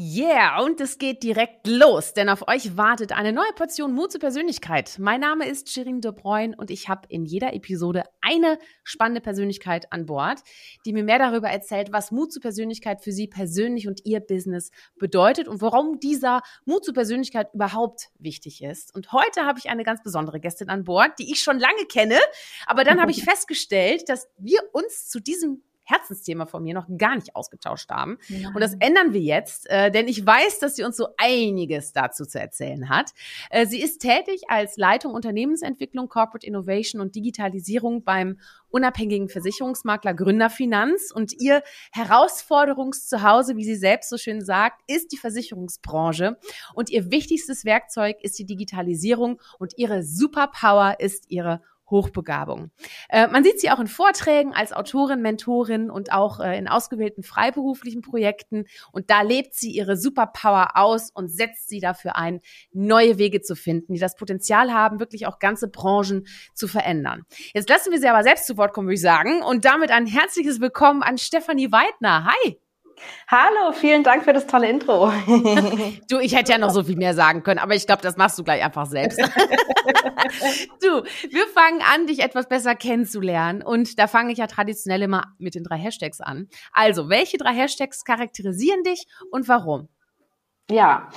Yeah, und es geht direkt los, denn auf euch wartet eine neue Portion Mut zur Persönlichkeit. Mein Name ist Shirin De Bruyne und ich habe in jeder Episode eine spannende Persönlichkeit an Bord, die mir mehr darüber erzählt, was Mut zur Persönlichkeit für sie persönlich und ihr Business bedeutet und warum dieser Mut zur Persönlichkeit überhaupt wichtig ist. Und heute habe ich eine ganz besondere Gästin an Bord, die ich schon lange kenne, aber dann habe ich festgestellt, dass wir uns zu diesem Herzensthema von mir noch gar nicht ausgetauscht haben. Nein. Und das ändern wir jetzt, äh, denn ich weiß, dass sie uns so einiges dazu zu erzählen hat. Äh, sie ist tätig als Leitung Unternehmensentwicklung, Corporate Innovation und Digitalisierung beim unabhängigen Versicherungsmakler Gründerfinanz und ihr Herausforderungszuhause, wie sie selbst so schön sagt, ist die Versicherungsbranche und ihr wichtigstes Werkzeug ist die Digitalisierung und ihre Superpower ist ihre Hochbegabung. Äh, man sieht sie auch in Vorträgen als Autorin, Mentorin und auch äh, in ausgewählten freiberuflichen Projekten. Und da lebt sie ihre Superpower aus und setzt sie dafür ein, neue Wege zu finden, die das Potenzial haben, wirklich auch ganze Branchen zu verändern. Jetzt lassen wir sie aber selbst zu Wort kommen, würde ich sagen. Und damit ein herzliches Willkommen an Stefanie Weidner. Hi! Hallo, vielen Dank für das tolle Intro. du, ich hätte ja noch so viel mehr sagen können, aber ich glaube, das machst du gleich einfach selbst. du, wir fangen an, dich etwas besser kennenzulernen. Und da fange ich ja traditionell immer mit den drei Hashtags an. Also, welche drei Hashtags charakterisieren dich und warum? Ja,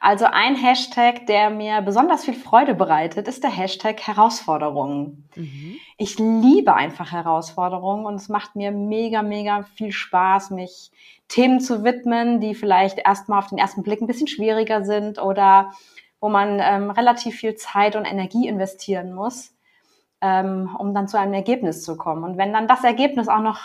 also ein Hashtag, der mir besonders viel Freude bereitet, ist der Hashtag Herausforderungen. Mhm. Ich liebe einfach Herausforderungen und es macht mir mega, mega viel Spaß, mich Themen zu widmen, die vielleicht erstmal auf den ersten Blick ein bisschen schwieriger sind oder wo man ähm, relativ viel Zeit und Energie investieren muss, ähm, um dann zu einem Ergebnis zu kommen. Und wenn dann das Ergebnis auch noch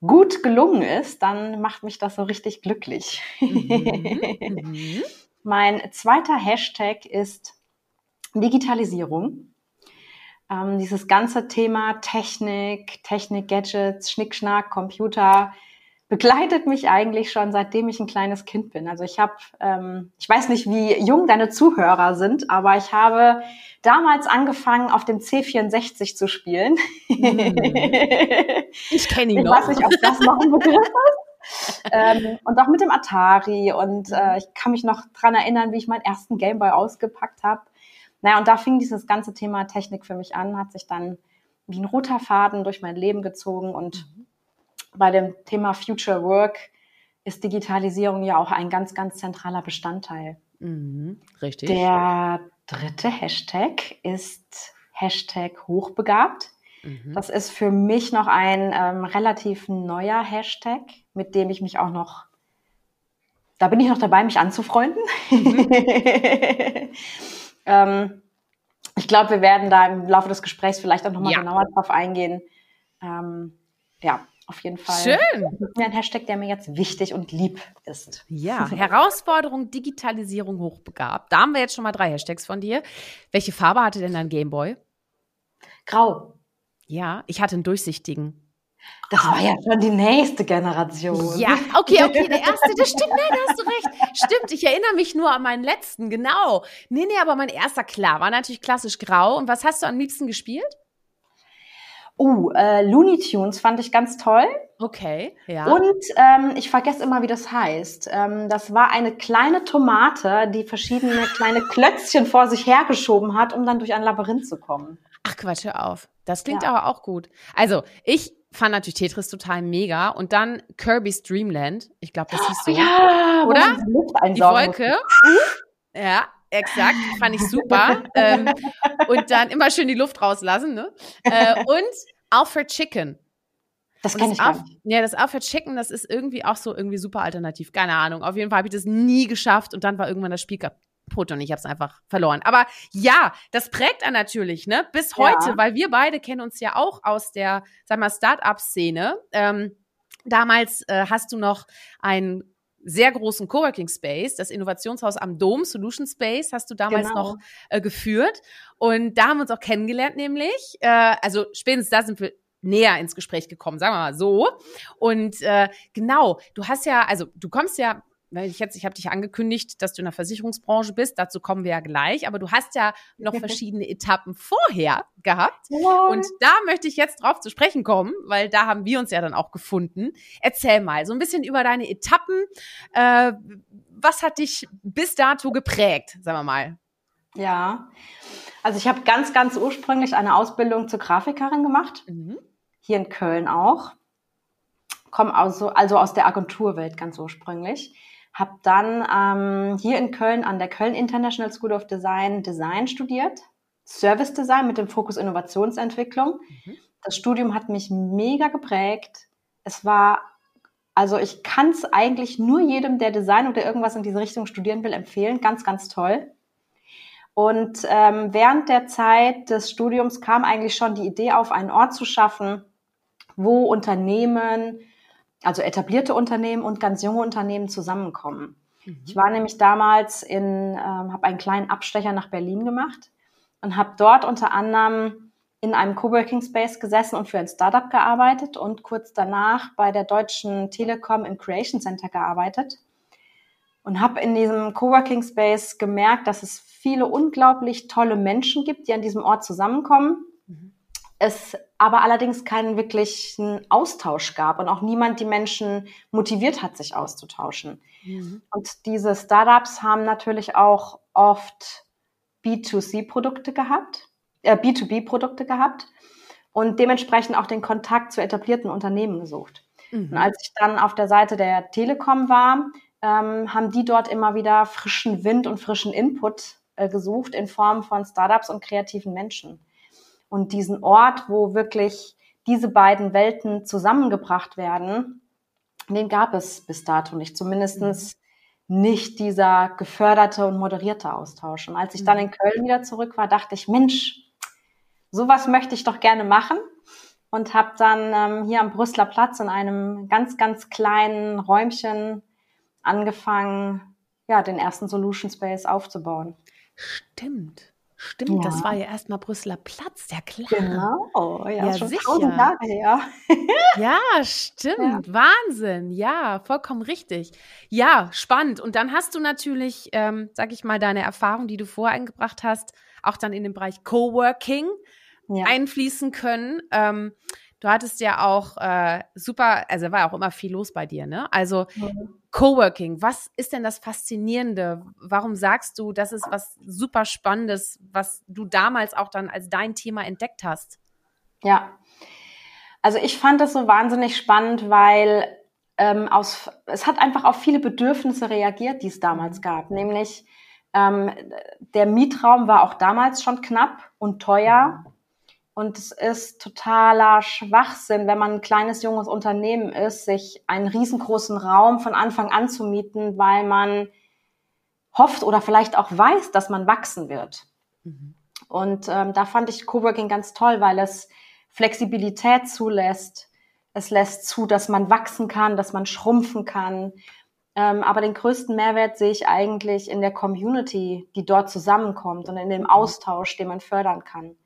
gut gelungen ist, dann macht mich das so richtig glücklich. Mhm. mhm. mein zweiter Hashtag ist Digitalisierung. Ähm, dieses ganze Thema Technik, Technik, Gadgets, Schnickschnack, Computer, begleitet mich eigentlich schon seitdem ich ein kleines Kind bin. Also ich habe, ähm, ich weiß nicht, wie jung deine Zuhörer sind, aber ich habe damals angefangen, auf dem C64 zu spielen. Hm. Ich kenne ihn noch. Ich weiß nicht, ob das noch ein Begriff ist. ähm, und auch mit dem Atari. Und äh, ich kann mich noch dran erinnern, wie ich meinen ersten Gameboy ausgepackt habe. Naja, und da fing dieses ganze Thema Technik für mich an, hat sich dann wie ein roter Faden durch mein Leben gezogen und mhm bei dem Thema Future Work ist Digitalisierung ja auch ein ganz, ganz zentraler Bestandteil. Mhm, richtig. Der dritte Hashtag ist Hashtag hochbegabt. Mhm. Das ist für mich noch ein ähm, relativ neuer Hashtag, mit dem ich mich auch noch, da bin ich noch dabei, mich anzufreunden. Mhm. ähm, ich glaube, wir werden da im Laufe des Gesprächs vielleicht auch nochmal ja. genauer drauf eingehen. Ähm, ja, auf jeden Fall. Schön. Das ist ein Hashtag, der mir jetzt wichtig und lieb ist. Ja, Herausforderung, Digitalisierung hochbegabt. Da haben wir jetzt schon mal drei Hashtags von dir. Welche Farbe hatte denn dein Gameboy? Grau. Ja, ich hatte einen durchsichtigen. Das war ja schon die nächste Generation. Ja, okay, okay, der erste, das stimmt, ne, da hast du recht. Stimmt, ich erinnere mich nur an meinen letzten, genau. Nee, nee, aber mein erster, klar, war natürlich klassisch grau. Und was hast du am liebsten gespielt? Oh, äh, Looney Tunes fand ich ganz toll. Okay, ja. Und ähm, ich vergesse immer, wie das heißt. Ähm, das war eine kleine Tomate, die verschiedene kleine Klötzchen vor sich hergeschoben hat, um dann durch ein Labyrinth zu kommen. Ach Quatsch, hör auf. Das klingt ja. aber auch gut. Also, ich fand natürlich Tetris total mega und dann Kirby's Dreamland. Ich glaube, das hieß so. Ja, oder? Die Wolke. Ja, Exakt, fand ich super. ähm, und dann immer schön die Luft rauslassen. Ne? Äh, und Alfred Chicken. Das kann ich Alf nicht. Ja, das Alfred Chicken, das ist irgendwie auch so irgendwie super alternativ. Keine Ahnung. Auf jeden Fall habe ich das nie geschafft und dann war irgendwann das Spiel kaputt und ich habe es einfach verloren. Aber ja, das prägt er natürlich, ne? Bis heute, ja. weil wir beide kennen uns ja auch aus der, sag mal, Start-up-Szene. Ähm, damals äh, hast du noch ein sehr großen Coworking Space, das Innovationshaus am Dom, Solution Space, hast du damals genau. noch äh, geführt. Und da haben wir uns auch kennengelernt, nämlich. Äh, also spätestens da sind wir näher ins Gespräch gekommen, sagen wir mal so. Und äh, genau, du hast ja, also du kommst ja weil ich jetzt, ich habe dich angekündigt, dass du in der Versicherungsbranche bist, dazu kommen wir ja gleich, aber du hast ja noch verschiedene Etappen vorher gehabt. Ja. Und da möchte ich jetzt drauf zu sprechen kommen, weil da haben wir uns ja dann auch gefunden. Erzähl mal so ein bisschen über deine Etappen. Äh, was hat dich bis dato geprägt, sagen wir mal? Ja, also ich habe ganz, ganz ursprünglich eine Ausbildung zur Grafikerin gemacht, mhm. hier in Köln auch. Komme also, also aus der Agenturwelt ganz ursprünglich. Habe dann ähm, hier in Köln an der Köln International School of Design Design studiert, Service Design mit dem Fokus Innovationsentwicklung. Mhm. Das Studium hat mich mega geprägt. Es war, also ich kann es eigentlich nur jedem, der Design oder irgendwas in diese Richtung studieren will, empfehlen. Ganz, ganz toll. Und ähm, während der Zeit des Studiums kam eigentlich schon die Idee auf, einen Ort zu schaffen, wo Unternehmen, also etablierte Unternehmen und ganz junge Unternehmen zusammenkommen. Mhm. Ich war nämlich damals in, ähm, habe einen kleinen Abstecher nach Berlin gemacht und habe dort unter anderem in einem Coworking Space gesessen und für ein Startup gearbeitet und kurz danach bei der Deutschen Telekom im Creation Center gearbeitet und habe in diesem Coworking Space gemerkt, dass es viele unglaublich tolle Menschen gibt, die an diesem Ort zusammenkommen. Mhm. Es aber allerdings keinen wirklichen Austausch gab und auch niemand die Menschen motiviert hat, sich auszutauschen. Mhm. Und diese Startups haben natürlich auch oft B2C-Produkte gehabt, äh, B2B-Produkte gehabt und dementsprechend auch den Kontakt zu etablierten Unternehmen gesucht. Mhm. Und als ich dann auf der Seite der Telekom war, ähm, haben die dort immer wieder frischen Wind und frischen Input äh, gesucht in Form von Startups und kreativen Menschen. Und diesen Ort, wo wirklich diese beiden Welten zusammengebracht werden, den gab es bis dato nicht. Zumindestens mhm. nicht dieser geförderte und moderierte Austausch. Und als ich dann mhm. in Köln wieder zurück war, dachte ich, Mensch, sowas möchte ich doch gerne machen. Und habe dann ähm, hier am Brüsseler Platz in einem ganz, ganz kleinen Räumchen angefangen, ja, den ersten Solution Space aufzubauen. Stimmt. Stimmt, ja. das war ja erstmal Brüsseler Platz, ja klar. Genau, ja, ja schon sicher. Jahre her. ja, stimmt, ja. Wahnsinn, ja, vollkommen richtig. Ja, spannend. Und dann hast du natürlich, ähm, sag ich mal, deine Erfahrung, die du voreingebracht hast, auch dann in den Bereich Coworking ja. einfließen können. Ähm, du hattest ja auch äh, super, also war auch immer viel los bei dir, ne? Also mhm. Coworking, was ist denn das Faszinierende? Warum sagst du, das ist was super Spannendes, was du damals auch dann als dein Thema entdeckt hast? Ja, also ich fand das so wahnsinnig spannend, weil ähm, aus, es hat einfach auf viele Bedürfnisse reagiert, die es damals mhm. gab. Nämlich ähm, der Mietraum war auch damals schon knapp und teuer. Und es ist totaler Schwachsinn, wenn man ein kleines, junges Unternehmen ist, sich einen riesengroßen Raum von Anfang an zu mieten, weil man hofft oder vielleicht auch weiß, dass man wachsen wird. Mhm. Und ähm, da fand ich Coworking ganz toll, weil es Flexibilität zulässt. Es lässt zu, dass man wachsen kann, dass man schrumpfen kann. Ähm, aber den größten Mehrwert sehe ich eigentlich in der Community, die dort zusammenkommt und in dem mhm. Austausch, den man fördern kann.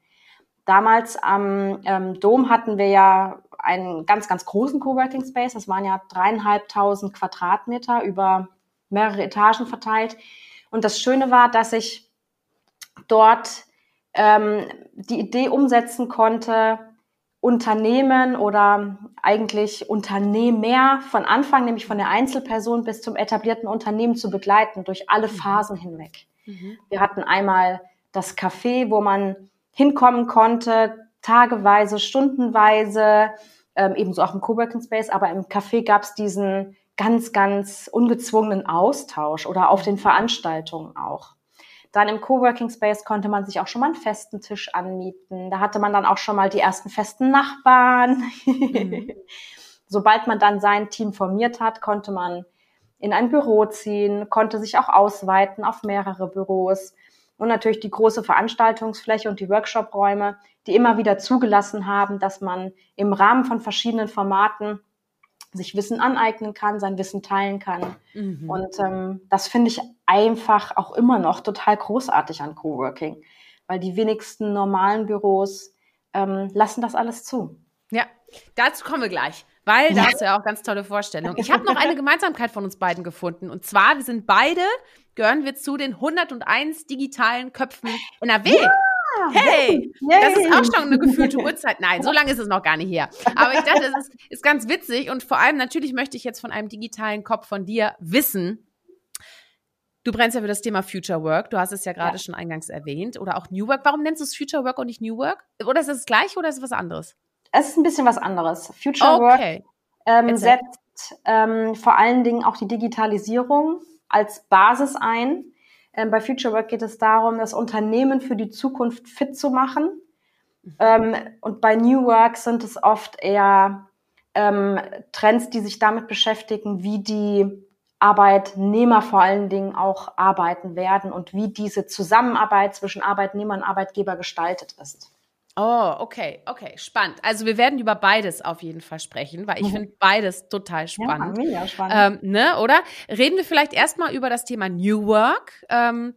Damals am ähm, Dom hatten wir ja einen ganz, ganz großen Coworking Space. Das waren ja dreieinhalbtausend Quadratmeter über mehrere Etagen verteilt. Und das Schöne war, dass ich dort ähm, die Idee umsetzen konnte, Unternehmen oder eigentlich Unternehmer von Anfang, nämlich von der Einzelperson bis zum etablierten Unternehmen zu begleiten, durch alle mhm. Phasen hinweg. Mhm. Wir hatten einmal das Café, wo man hinkommen konnte, tageweise, stundenweise, ähm, ebenso auch im Coworking Space, aber im Café gab es diesen ganz, ganz ungezwungenen Austausch oder auf den Veranstaltungen auch. Dann im Coworking Space konnte man sich auch schon mal einen festen Tisch anmieten. Da hatte man dann auch schon mal die ersten festen Nachbarn. Mhm. Sobald man dann sein Team formiert hat, konnte man in ein Büro ziehen, konnte sich auch ausweiten auf mehrere Büros und natürlich die große Veranstaltungsfläche und die Workshop-Räume, die immer wieder zugelassen haben, dass man im Rahmen von verschiedenen Formaten sich Wissen aneignen kann, sein Wissen teilen kann. Mhm. Und ähm, das finde ich einfach auch immer noch total großartig an Coworking, weil die wenigsten normalen Büros ähm, lassen das alles zu. Ja, dazu kommen wir gleich. weil da hast du ja auch ganz tolle Vorstellungen. Ich habe noch eine Gemeinsamkeit von uns beiden gefunden. Und zwar, wir sind beide, gehören wir zu den 101 digitalen Köpfen NRW. Ja. Hey, Yay. das ist auch schon eine gefühlte Uhrzeit. Nein, so lange ist es noch gar nicht her. Aber ich dachte, es ist, ist ganz witzig und vor allem natürlich möchte ich jetzt von einem digitalen Kopf von dir wissen. Du brennst ja für das Thema Future Work. Du hast es ja gerade ja. schon eingangs erwähnt. Oder auch New Work. Warum nennst du es Future Work und nicht New Work? Oder ist es das gleiche oder ist es was anderes? Es ist ein bisschen was anderes. Future okay. Work ähm, setzt ähm, vor allen Dingen auch die Digitalisierung als Basis ein. Ähm, bei Future Work geht es darum, das Unternehmen für die Zukunft fit zu machen. Ähm, und bei New Work sind es oft eher ähm, Trends, die sich damit beschäftigen, wie die Arbeitnehmer vor allen Dingen auch arbeiten werden und wie diese Zusammenarbeit zwischen Arbeitnehmer und Arbeitgeber gestaltet ist. Oh, okay, okay, spannend. Also wir werden über beides auf jeden Fall sprechen, weil ich mhm. finde beides total spannend. Ja, mega spannend. Ähm, ne, oder? Reden wir vielleicht erstmal über das Thema New Work. Ähm,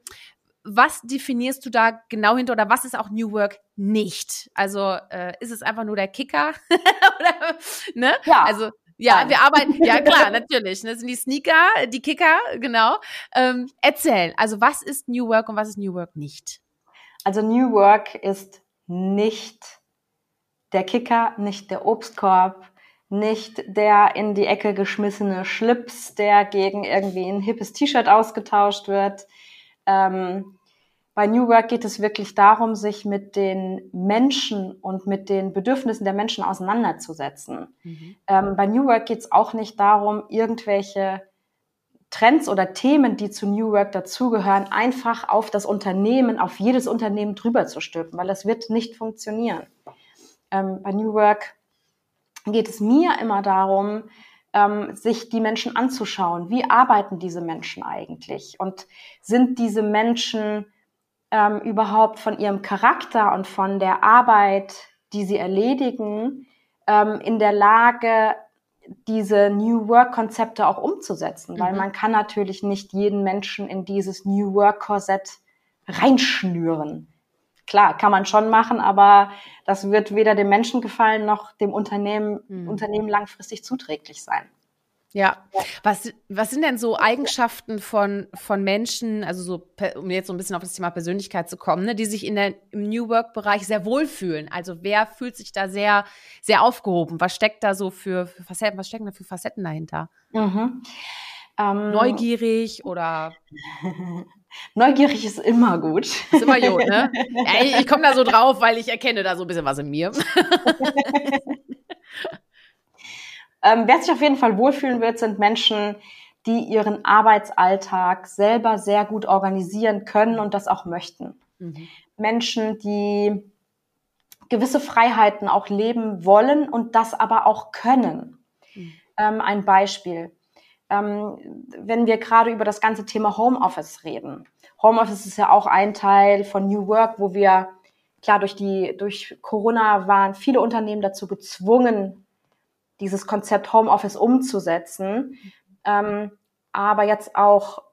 was definierst du da genau hinter oder was ist auch New Work nicht? Also äh, ist es einfach nur der Kicker? oder, ne? Ja. Also ja, wir arbeiten, ja klar, natürlich. Das sind die Sneaker, die Kicker, genau. Ähm, erzähl, also was ist New Work und was ist New Work nicht? Also New Work ist nicht der Kicker, nicht der Obstkorb, nicht der in die Ecke geschmissene Schlips, der gegen irgendwie ein hippes T-Shirt ausgetauscht wird. Ähm, bei New Work geht es wirklich darum, sich mit den Menschen und mit den Bedürfnissen der Menschen auseinanderzusetzen. Mhm. Ähm, bei New Work geht es auch nicht darum, irgendwelche Trends oder Themen, die zu New Work dazugehören, einfach auf das Unternehmen, auf jedes Unternehmen drüber zu stülpen, weil das wird nicht funktionieren. Ähm, bei New Work geht es mir immer darum, ähm, sich die Menschen anzuschauen. Wie arbeiten diese Menschen eigentlich? Und sind diese Menschen ähm, überhaupt von ihrem Charakter und von der Arbeit, die sie erledigen, ähm, in der Lage, diese New Work-Konzepte auch umzusetzen, weil mhm. man kann natürlich nicht jeden Menschen in dieses New Work-Korsett reinschnüren. Klar, kann man schon machen, aber das wird weder dem Menschen gefallen noch dem Unternehmen, mhm. Unternehmen langfristig zuträglich sein. Ja. Was, was sind denn so Eigenschaften von, von Menschen, also so, um jetzt so ein bisschen auf das Thema Persönlichkeit zu kommen, ne, die sich in der, im New Work-Bereich sehr wohlfühlen? Also wer fühlt sich da sehr, sehr aufgehoben? Was steckt da so für, für Facetten, was stecken da für Facetten dahinter? Mhm. Ähm, Neugierig oder? Neugierig ist immer gut. Ist immer gut, ne? Ich komme da so drauf, weil ich erkenne da so ein bisschen was in mir. Ähm, wer sich auf jeden Fall wohlfühlen wird, sind Menschen, die ihren Arbeitsalltag selber sehr gut organisieren können und das auch möchten. Mhm. Menschen, die gewisse Freiheiten auch leben wollen und das aber auch können. Mhm. Ähm, ein Beispiel. Ähm, wenn wir gerade über das ganze Thema Homeoffice reden. Homeoffice ist ja auch ein Teil von New Work, wo wir, klar, durch die, durch Corona waren viele Unternehmen dazu gezwungen, dieses Konzept Homeoffice umzusetzen. Ähm, aber jetzt auch,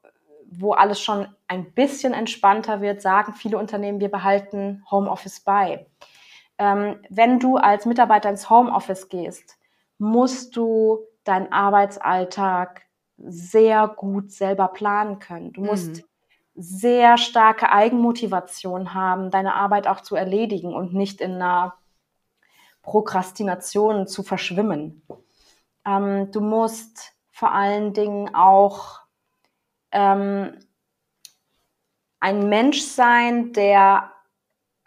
wo alles schon ein bisschen entspannter wird, sagen viele Unternehmen, wir behalten Homeoffice bei. Ähm, wenn du als Mitarbeiter ins Homeoffice gehst, musst du deinen Arbeitsalltag sehr gut selber planen können. Du musst mhm. sehr starke Eigenmotivation haben, deine Arbeit auch zu erledigen und nicht in einer Prokrastination zu verschwimmen. Ähm, du musst vor allen Dingen auch ähm, ein Mensch sein, der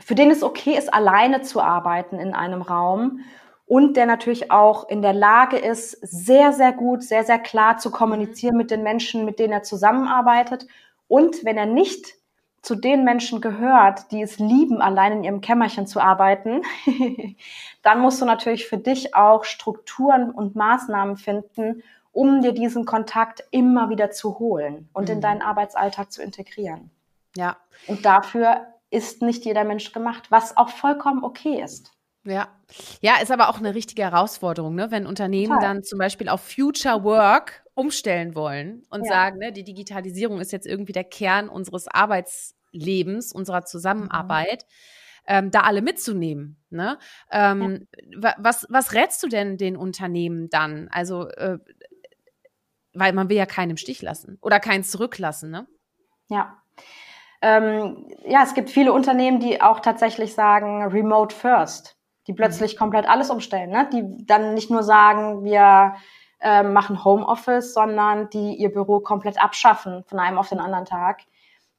für den es okay ist, alleine zu arbeiten in einem Raum und der natürlich auch in der Lage ist, sehr, sehr gut, sehr, sehr klar zu kommunizieren mit den Menschen, mit denen er zusammenarbeitet. Und wenn er nicht zu den Menschen gehört, die es lieben, allein in ihrem Kämmerchen zu arbeiten, dann musst du natürlich für dich auch Strukturen und Maßnahmen finden, um dir diesen Kontakt immer wieder zu holen und mhm. in deinen Arbeitsalltag zu integrieren. Ja. Und dafür ist nicht jeder Mensch gemacht, was auch vollkommen okay ist. Ja. Ja, ist aber auch eine richtige Herausforderung, ne? wenn Unternehmen Total. dann zum Beispiel auf Future Work umstellen wollen und ja. sagen, ne, die Digitalisierung ist jetzt irgendwie der Kern unseres Arbeitslebens, unserer Zusammenarbeit. Mhm. ähm, da alle mitzunehmen. Ne? Ähm, ja. was, was rätst du denn den Unternehmen dann? Also, äh, weil man will ja keinen im Stich lassen oder keinen zurücklassen, ne? Ja. Ähm, ja, es gibt viele Unternehmen, die auch tatsächlich sagen, Remote First, die plötzlich mhm. komplett alles umstellen, ne? die dann nicht nur sagen, wir äh, machen Homeoffice, sondern die ihr Büro komplett abschaffen von einem auf den anderen Tag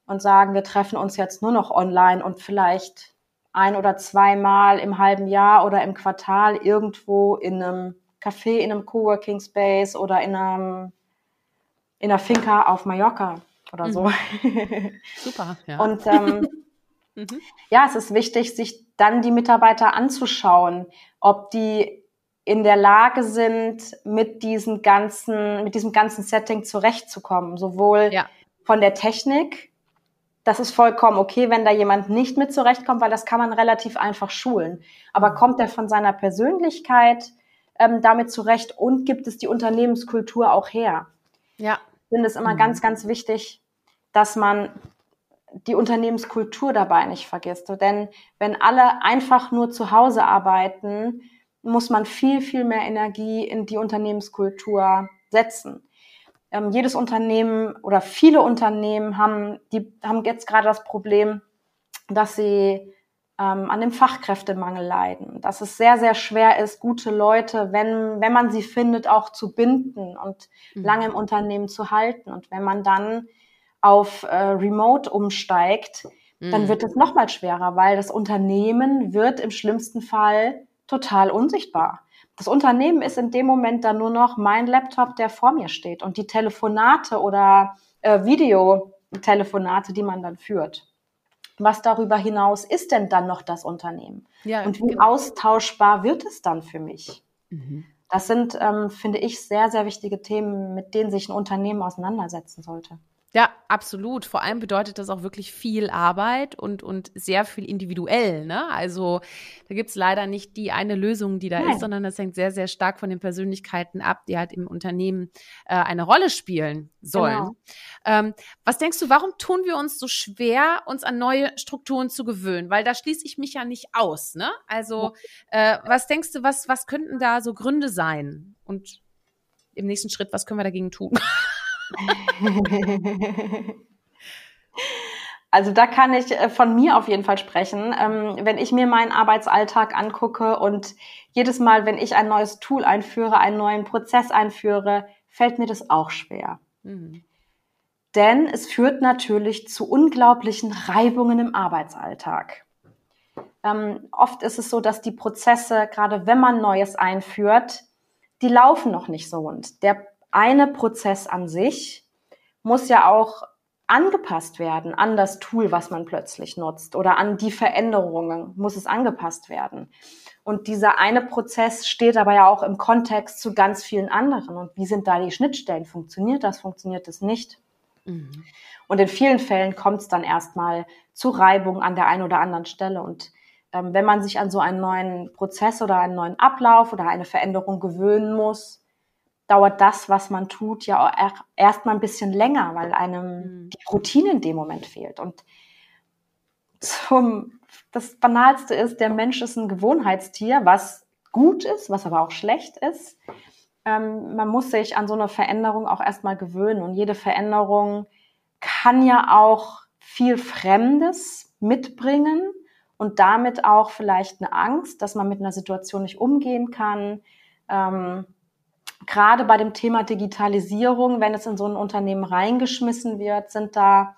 und sagen, wir treffen uns jetzt nur noch online und vielleicht ein oder zweimal im halben Jahr oder im Quartal irgendwo in einem Café, in einem Coworking Space oder in einem in einer Finca auf Mallorca oder mhm. so. Super, ja. Und ähm, mhm. ja, es ist wichtig, sich dann die Mitarbeiter anzuschauen, ob die in der Lage sind, mit diesem ganzen, mit diesem ganzen Setting zurechtzukommen. Sowohl ja. von der Technik, das ist vollkommen okay, wenn da jemand nicht mit zurechtkommt, weil das kann man relativ einfach schulen. Aber mhm. kommt er von seiner Persönlichkeit ähm, damit zurecht und gibt es die Unternehmenskultur auch her? Ja. Ich finde es immer mhm. ganz, ganz wichtig, dass man die Unternehmenskultur dabei nicht vergisst. Denn wenn alle einfach nur zu Hause arbeiten, muss man viel, viel mehr Energie in die Unternehmenskultur setzen. Ähm, jedes Unternehmen oder viele Unternehmen haben, die haben jetzt gerade das Problem, dass sie ähm, an dem Fachkräftemangel leiden, dass es sehr, sehr schwer ist, gute Leute, wenn, wenn man sie findet, auch zu binden und mhm. lange im Unternehmen zu halten. Und wenn man dann auf äh, Remote umsteigt, mhm. dann wird es noch mal schwerer, weil das Unternehmen wird im schlimmsten Fall total unsichtbar. Das Unternehmen ist in dem Moment dann nur noch mein Laptop, der vor mir steht und die Telefonate oder äh, Videotelefonate, die man dann führt. Was darüber hinaus ist denn dann noch das Unternehmen? Ja, und wie genau. austauschbar wird es dann für mich? Mhm. Das sind, ähm, finde ich, sehr, sehr wichtige Themen, mit denen sich ein Unternehmen auseinandersetzen sollte. Ja, absolut. Vor allem bedeutet das auch wirklich viel Arbeit und, und sehr viel individuell. Ne? Also da gibt's leider nicht die eine Lösung, die da Nein. ist, sondern das hängt sehr, sehr stark von den Persönlichkeiten ab, die halt im Unternehmen äh, eine Rolle spielen sollen. Genau. Ähm, was denkst du, warum tun wir uns so schwer, uns an neue Strukturen zu gewöhnen? Weil da schließe ich mich ja nicht aus. Ne? Also äh, was denkst du, was, was könnten da so Gründe sein? Und im nächsten Schritt, was können wir dagegen tun? Also da kann ich äh, von mir auf jeden Fall sprechen. Ähm, wenn ich mir meinen Arbeitsalltag angucke und jedes Mal, wenn ich ein neues Tool einführe, einen neuen Prozess einführe, fällt mir das auch schwer. Mhm. Denn es führt natürlich zu unglaublichen Reibungen im Arbeitsalltag. Ähm, oft ist es so, dass die Prozesse, gerade wenn man Neues einführt, die laufen noch nicht so rund. Der eine Prozess an sich muss ja auch angepasst werden an das Tool, was man plötzlich nutzt oder an die Veränderungen muss es angepasst werden. Und dieser eine Prozess steht aber ja auch im Kontext zu ganz vielen anderen. Und wie sind da die Schnittstellen? Funktioniert das? Funktioniert das nicht? Mhm. Und in vielen Fällen kommt es dann erstmal zu Reibung an der einen oder anderen Stelle. Und ähm, wenn man sich an so einen neuen Prozess oder einen neuen Ablauf oder eine Veränderung gewöhnen muss, dauert das, was man tut, ja erst mal ein bisschen länger, weil einem mhm. die Routine in dem Moment fehlt. Und zum, das Banalste ist, der Mensch ist ein Gewohnheitstier, was gut ist, was aber auch schlecht ist. Ähm, man muss sich an so eine Veränderung auch erstmal gewöhnen. Und jede Veränderung kann ja auch viel Fremdes mitbringen und damit auch vielleicht eine Angst, dass man mit einer Situation nicht umgehen kann. Ähm, gerade bei dem Thema Digitalisierung, wenn es in so ein Unternehmen reingeschmissen wird, sind da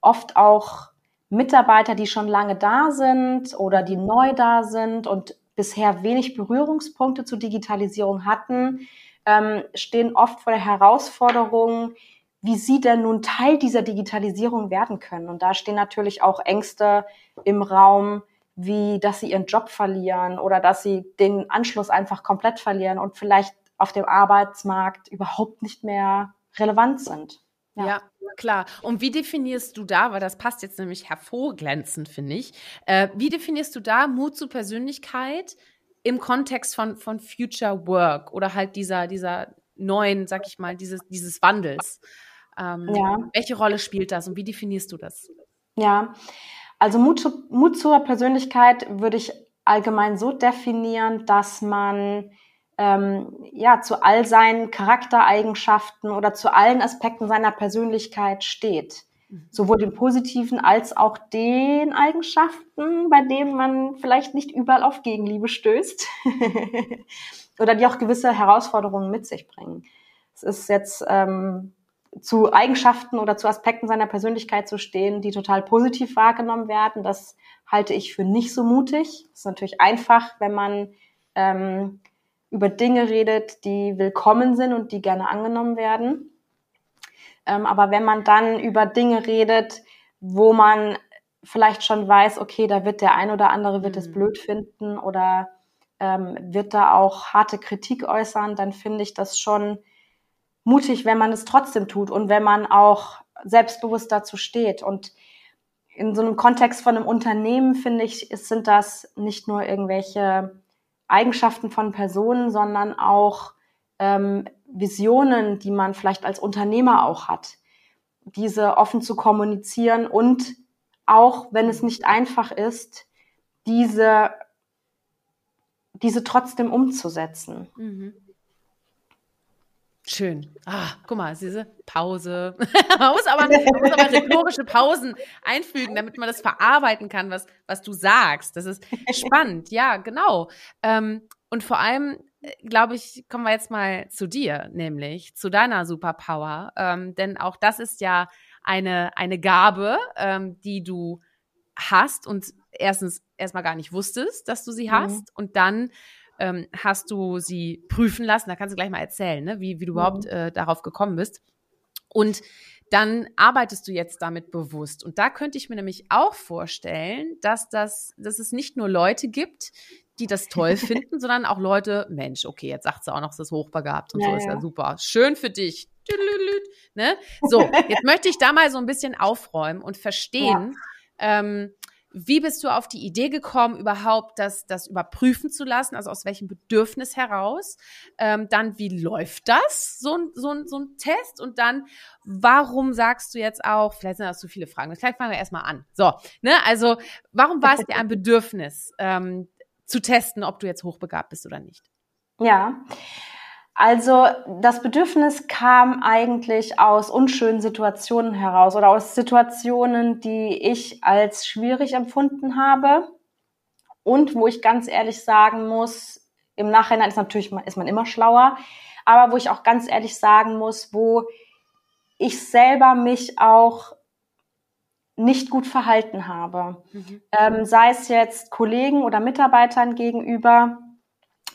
oft auch Mitarbeiter, die schon lange da sind oder die neu da sind und bisher wenig Berührungspunkte zur Digitalisierung hatten, ähm, stehen oft vor der Herausforderung, wie sie denn nun Teil dieser Digitalisierung werden können. Und da stehen natürlich auch Ängste im Raum, wie dass sie ihren Job verlieren oder dass sie den Anschluss einfach komplett verlieren und vielleicht auf dem Arbeitsmarkt überhaupt nicht mehr relevant sind. Ja. ja. klar. Und wie definierst du da, weil das passt jetzt nämlich hervorglänzend, finde ich, äh, wie definierst du da Mut zur Persönlichkeit im Kontext von, von Future Work oder halt dieser, dieser neuen, sag ich mal, dieses, dieses Wandels? Ähm, ja. Welche Rolle spielt das und wie definierst du das? Ja, Also Mut, Mut zur Persönlichkeit würde ich allgemein so definieren, dass man ähm, ja zu all seinen Charaktereigenschaften oder zu allen Aspekten seiner Persönlichkeit steht. Mhm. Sowohl den positiven als auch den Eigenschaften, bei denen man vielleicht nicht überall auf Gegenliebe stößt oder die auch gewisse Herausforderungen mit sich bringen. Es ist jetzt ähm, zu Eigenschaften oder zu Aspekten seiner Persönlichkeit zu stehen, die total positiv wahrgenommen werden. Das halte ich für nicht so mutig. Das ist natürlich einfach, wenn man ähm, über Dinge redet, die willkommen sind und die gerne angenommen werden. Ähm, aber wenn man dann über Dinge redet, wo man vielleicht schon weiß, okay, da wird der ein oder andere wird es mhm. blöd finden oder ähm, wird da auch harte Kritik äußern, dann finde ich das schon mutig, wenn man es trotzdem tut und wenn man auch selbstbewusst dazu steht. Und in so einem Kontext von einem Unternehmen, finde ich, sind das nicht nur irgendwelche Eigenschaften von Personen, sondern auch ähm, Visionen, die man vielleicht als Unternehmer auch hat. Diese offen zu kommunizieren und auch, wenn es nicht einfach ist, diese, diese trotzdem umzusetzen. Mhm. Schön. Ah, guck mal, diese Pause. man, muss aber, man muss aber rhetorische Pausen einfügen, damit man das verarbeiten kann, was, was du sagst. Das ist spannend. Ja, genau. Ähm, und vor allem, äh, glaube ich, kommen wir jetzt mal zu dir, nämlich zu deiner Superpower. Ähm, denn auch das ist ja eine, eine Gabe, ähm, die du hast und erstens erstmal gar nicht wusstest, dass du sie mhm. hast. Mhm. Und dann ähm, hast du sie prüfen lassen? Da kannst du gleich mal erzählen, ne? wie, wie du mhm. überhaupt äh, darauf gekommen bist. Und dann arbeitest du jetzt damit bewusst. Und da könnte ich mir nämlich auch vorstellen, dass, das, dass es nicht nur Leute gibt, die das toll finden, sondern auch Leute, Mensch, okay, jetzt sagt sie auch noch, es ist hochbegabt und ja, so ist ja. ja super. Schön für dich. Ne? So, jetzt möchte ich da mal so ein bisschen aufräumen und verstehen, ja. ähm, wie bist du auf die Idee gekommen, überhaupt das, das überprüfen zu lassen? Also aus welchem Bedürfnis heraus? Ähm, dann, wie läuft das, so ein, so, ein, so ein Test? Und dann, warum sagst du jetzt auch, vielleicht sind das zu viele Fragen, vielleicht fangen wir erstmal an. So, ne, also, warum war es dir ein Bedürfnis, ähm, zu testen, ob du jetzt hochbegabt bist oder nicht? Ja, also das Bedürfnis kam eigentlich aus unschönen Situationen heraus oder aus Situationen, die ich als schwierig empfunden habe und wo ich ganz ehrlich sagen muss, im Nachhinein ist natürlich ist man immer schlauer, aber wo ich auch ganz ehrlich sagen muss, wo ich selber mich auch nicht gut verhalten habe, mhm. ähm, sei es jetzt Kollegen oder Mitarbeitern gegenüber.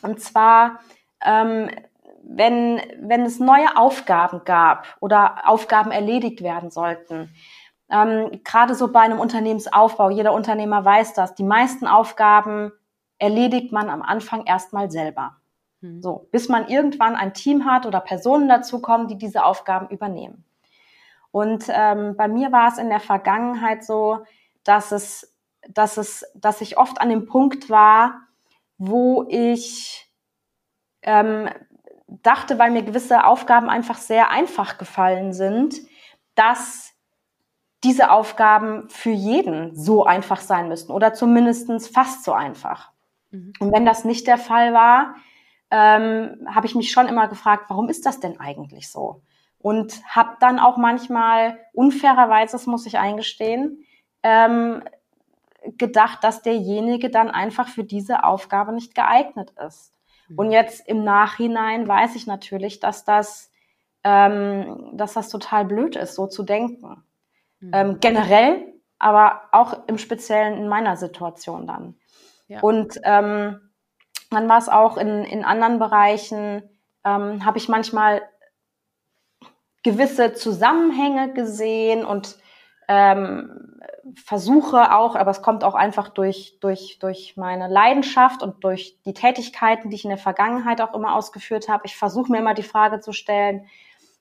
Und zwar ähm, wenn, wenn es neue Aufgaben gab oder Aufgaben erledigt werden sollten, ähm, gerade so bei einem Unternehmensaufbau, jeder Unternehmer weiß das, die meisten Aufgaben erledigt man am Anfang erstmal selber. Hm. So, bis man irgendwann ein Team hat oder Personen dazukommen, die diese Aufgaben übernehmen. Und ähm, bei mir war es in der Vergangenheit so, dass es, dass es, dass ich oft an dem Punkt war, wo ich ähm, dachte, weil mir gewisse Aufgaben einfach sehr einfach gefallen sind, dass diese Aufgaben für jeden so einfach sein müssten oder zumindest fast so einfach. Mhm. Und wenn das nicht der Fall war, ähm, habe ich mich schon immer gefragt, warum ist das denn eigentlich so? Und habe dann auch manchmal unfairerweise, das muss ich eingestehen, ähm, gedacht, dass derjenige dann einfach für diese Aufgabe nicht geeignet ist. Und jetzt im Nachhinein weiß ich natürlich, dass das, ähm, dass das total blöd ist, so zu denken. Mhm. Ähm, generell, aber auch im Speziellen in meiner Situation dann. Ja. Und ähm, dann war es auch in, in anderen Bereichen, ähm, habe ich manchmal gewisse Zusammenhänge gesehen und ähm, versuche auch, aber es kommt auch einfach durch, durch, durch meine Leidenschaft und durch die Tätigkeiten, die ich in der Vergangenheit auch immer ausgeführt habe. Ich versuche mir immer die Frage zu stellen,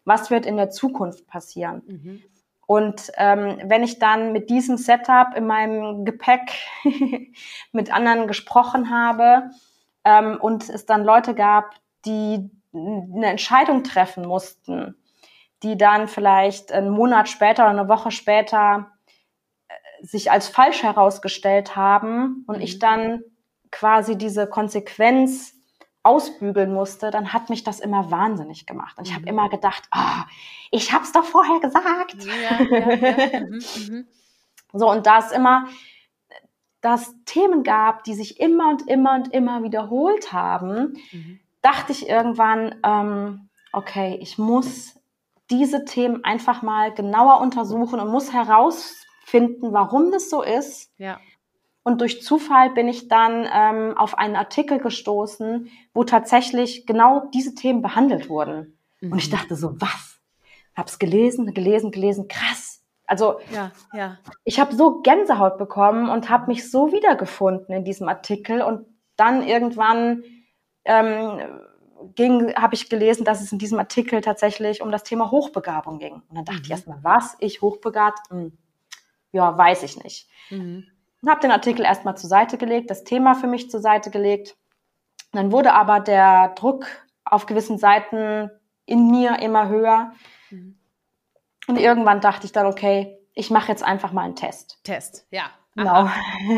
was wird in der Zukunft passieren? Mhm. Und ähm, wenn ich dann mit diesem Setup in meinem Gepäck mit anderen gesprochen habe ähm, und es dann Leute gab, die eine Entscheidung treffen mussten, die dann vielleicht einen Monat später oder eine Woche später sich als falsch herausgestellt haben und mhm. ich dann quasi diese Konsequenz ausbügeln musste, dann hat mich das immer wahnsinnig gemacht. Und ich habe mhm. immer gedacht, oh, ich habe es doch vorher gesagt. Ja, ja, ja. Mhm, mhm. so, und da es immer, dass Themen gab, die sich immer und immer und immer wiederholt haben, mhm. dachte ich irgendwann, ähm, okay, ich muss diese Themen einfach mal genauer untersuchen und muss herausfinden, warum das so ist. Ja. Und durch Zufall bin ich dann ähm, auf einen Artikel gestoßen, wo tatsächlich genau diese Themen behandelt wurden. Mhm. Und ich mhm. dachte so, was? Hab's gelesen, gelesen, gelesen, krass. Also ja, ja. ich habe so Gänsehaut bekommen und habe mich so wiedergefunden in diesem Artikel. Und dann irgendwann ähm, ging, habe ich gelesen, dass es in diesem Artikel tatsächlich um das Thema Hochbegabung ging. Und dann dachte mhm. ich erstmal, was? Ich hochbegabt? Hm, ja, weiß ich nicht. Mhm und habe den Artikel erstmal zur Seite gelegt, das Thema für mich zur Seite gelegt. Dann wurde aber der Druck auf gewissen Seiten in mir immer höher. Mhm. Und irgendwann dachte ich dann, okay, ich mache jetzt einfach mal einen Test. Test, ja. Genau.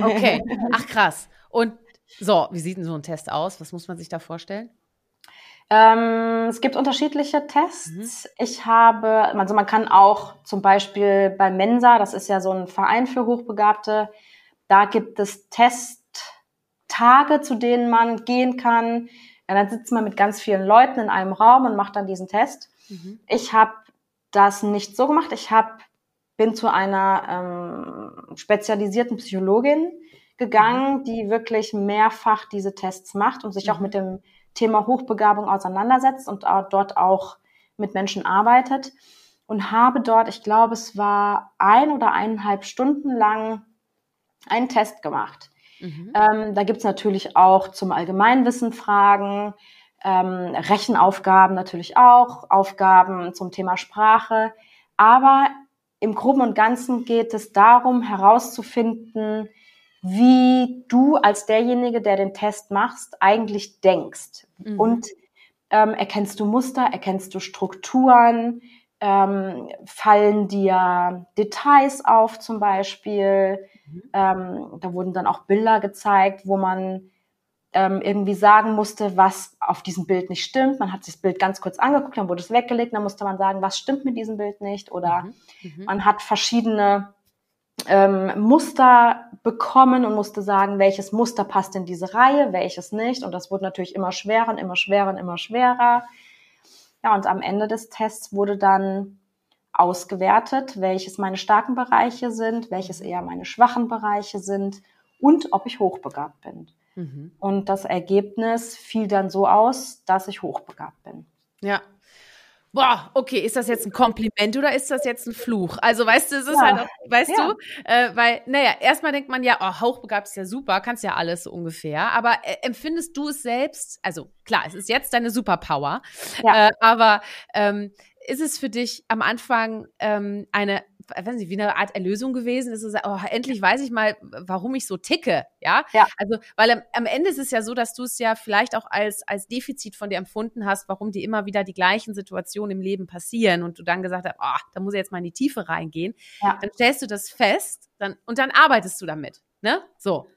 Okay. Ach krass. Und so, wie sieht denn so ein Test aus? Was muss man sich da vorstellen? Ähm, es gibt unterschiedliche Tests. Mhm. Ich habe, also man kann auch zum Beispiel bei Mensa, das ist ja so ein Verein für Hochbegabte, da gibt es Testtage, zu denen man gehen kann. Ja, dann sitzt man mit ganz vielen Leuten in einem Raum und macht dann diesen Test. Mhm. Ich habe das nicht so gemacht. Ich hab, bin zu einer ähm, spezialisierten Psychologin gegangen, mhm. die wirklich mehrfach diese Tests macht und sich mhm. auch mit dem Thema Hochbegabung auseinandersetzt und dort auch mit Menschen arbeitet. Und habe dort, ich glaube, es war ein oder eineinhalb Stunden lang einen Test gemacht. Mhm. Ähm, da gibt's natürlich auch zum Allgemeinwissen Fragen, ähm, Rechenaufgaben natürlich auch, Aufgaben zum Thema Sprache. Aber im Groben und Ganzen geht es darum, herauszufinden, wie du als derjenige, der den Test machst, eigentlich denkst. Mhm. Und ähm, erkennst du Muster, erkennst du Strukturen, ähm, fallen dir Details auf zum Beispiel, Mhm. Ähm, da wurden dann auch Bilder gezeigt, wo man ähm, irgendwie sagen musste, was auf diesem Bild nicht stimmt. Man hat sich das Bild ganz kurz angeguckt, dann wurde es weggelegt, dann musste man sagen, was stimmt mit diesem Bild nicht. Oder mhm. Mhm. man hat verschiedene ähm, Muster bekommen und musste sagen, welches Muster passt in diese Reihe, welches nicht. Und das wurde natürlich immer schwerer und immer schwerer und immer schwerer. Ja, und am Ende des Tests wurde dann ausgewertet, welches meine starken Bereiche sind, welches eher meine schwachen Bereiche sind und ob ich hochbegabt bin. Mhm. Und das Ergebnis fiel dann so aus, dass ich hochbegabt bin. Ja. Boah, okay, ist das jetzt ein Kompliment oder ist das jetzt ein Fluch? Also, weißt du, es ist ja. halt, auch, weißt ja. du, äh, weil, naja, erstmal denkt man ja, oh, hochbegabt ist ja super, kannst ja alles so ungefähr. Aber äh, empfindest du es selbst? Also, klar, es ist jetzt deine Superpower, ja. äh, aber ähm, ist es für dich am Anfang ähm, eine, weiß nicht, wie eine Art Erlösung gewesen? Ist es, oh, endlich weiß ich mal, warum ich so ticke, ja? ja. Also, weil am, am Ende ist es ja so, dass du es ja vielleicht auch als, als Defizit von dir empfunden hast, warum dir immer wieder die gleichen Situationen im Leben passieren und du dann gesagt hast, oh, da muss ich jetzt mal in die Tiefe reingehen. Ja. Dann stellst du das fest dann, und dann arbeitest du damit, ne? So.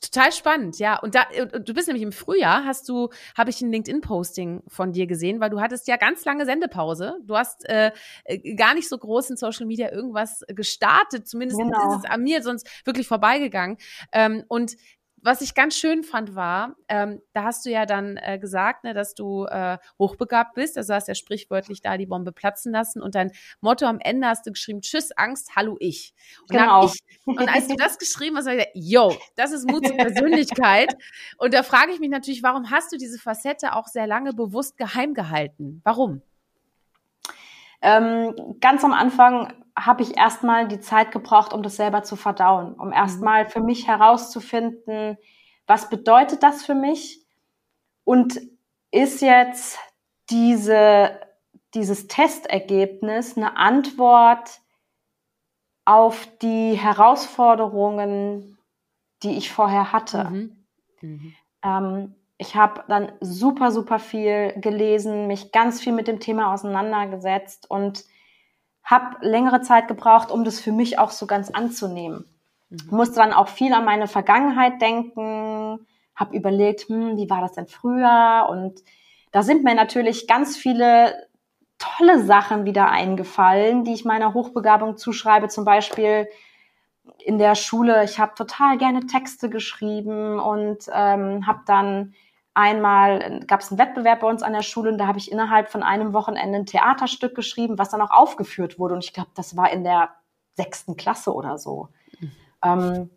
Total spannend, ja. Und da, du bist nämlich im Frühjahr, hast du, habe ich ein LinkedIn-Posting von dir gesehen, weil du hattest ja ganz lange Sendepause. Du hast äh, äh gar nicht so groß in Social Media irgendwas gestartet, zumindest genau. ist es an mir sonst wirklich vorbeigegangen. Ähm, und was ich ganz schön fand, war, ähm, da hast du ja dann äh, gesagt, ne, dass du äh, hochbegabt bist. Also hast ja sprichwörtlich da die Bombe platzen lassen und dein Motto am Ende hast du geschrieben, Tschüss, Angst, hallo ich. Und, genau. ich, und als du das geschrieben hast, habe ich gesagt, yo, das ist Mut zur Persönlichkeit. und da frage ich mich natürlich, warum hast du diese Facette auch sehr lange bewusst geheim gehalten? Warum? Ähm, ganz am Anfang habe ich erstmal die Zeit gebraucht, um das selber zu verdauen, um erstmal mhm. für mich herauszufinden, was bedeutet das für mich und ist jetzt diese, dieses Testergebnis eine Antwort auf die Herausforderungen, die ich vorher hatte. Mhm. Mhm. Ähm, ich habe dann super, super viel gelesen, mich ganz viel mit dem Thema auseinandergesetzt und habe längere Zeit gebraucht, um das für mich auch so ganz anzunehmen. Mhm. Musste dann auch viel an meine Vergangenheit denken, habe überlegt, hm, wie war das denn früher? Und da sind mir natürlich ganz viele tolle Sachen wieder eingefallen, die ich meiner Hochbegabung zuschreibe. Zum Beispiel in der Schule, ich habe total gerne Texte geschrieben und ähm, habe dann einmal, gab es einen Wettbewerb bei uns an der Schule und da habe ich innerhalb von einem Wochenende ein Theaterstück geschrieben, was dann auch aufgeführt wurde. Und ich glaube, das war in der sechsten Klasse oder so. Mhm. Ähm,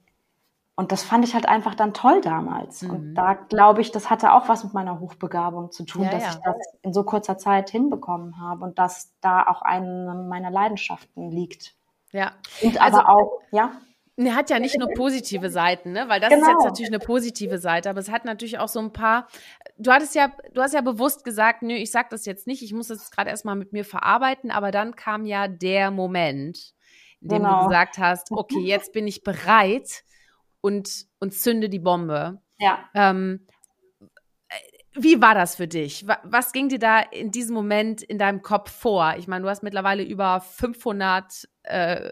und das fand ich halt einfach dann toll damals. Mhm. Und da glaube ich, das hatte auch was mit meiner Hochbegabung zu tun, ja, dass ja. ich das in so kurzer Zeit hinbekommen habe und dass da auch eine meiner Leidenschaften liegt. Ja. Und also, aber auch, ja. Ne, hat ja nicht nur positive Seiten, ne? Weil das genau. ist jetzt genau. natürlich eine positive Seite, aber es hat natürlich auch so ein paar. Du hattest ja, du hast ja bewusst gesagt, nö, ich sag das jetzt nicht, ich muss das gerade erstmal mit mir verarbeiten, aber dann kam ja der Moment, in dem genau. du gesagt hast, okay, jetzt bin ich bereit und, und zünde die Bombe. Ja. Ähm, wie war das für dich? Was ging dir da in diesem Moment in deinem Kopf vor? Ich meine, du hast mittlerweile über 500, äh,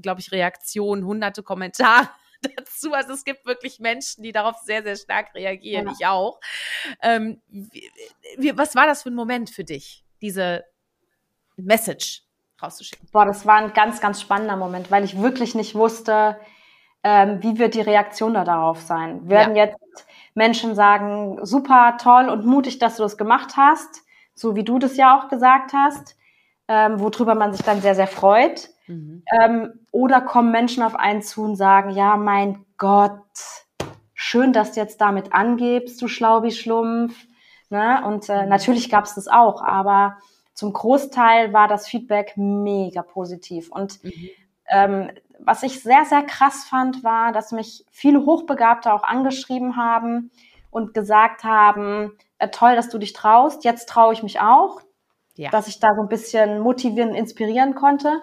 glaube ich, Reaktionen, hunderte Kommentare dazu. Also es gibt wirklich Menschen, die darauf sehr, sehr stark reagieren. Ja. Ich auch. Ähm, wie, wie, was war das für ein Moment für dich, diese Message rauszuschicken? Boah, das war ein ganz, ganz spannender Moment, weil ich wirklich nicht wusste, ähm, wie wird die Reaktion da darauf sein? Werden ja. jetzt Menschen sagen, super, toll und mutig, dass du das gemacht hast, so wie du das ja auch gesagt hast, ähm, worüber man sich dann sehr, sehr freut. Mhm. Ähm, oder kommen Menschen auf einen zu und sagen, ja, mein Gott, schön, dass du jetzt damit angibst, du Schlaubi-Schlumpf. Ne? Und äh, mhm. natürlich gab es das auch, aber zum Großteil war das Feedback mega positiv. Und mhm. ähm, was ich sehr, sehr krass fand, war, dass mich viele Hochbegabte auch angeschrieben haben und gesagt haben, äh, toll, dass du dich traust, jetzt traue ich mich auch, ja. dass ich da so ein bisschen motivieren, inspirieren konnte.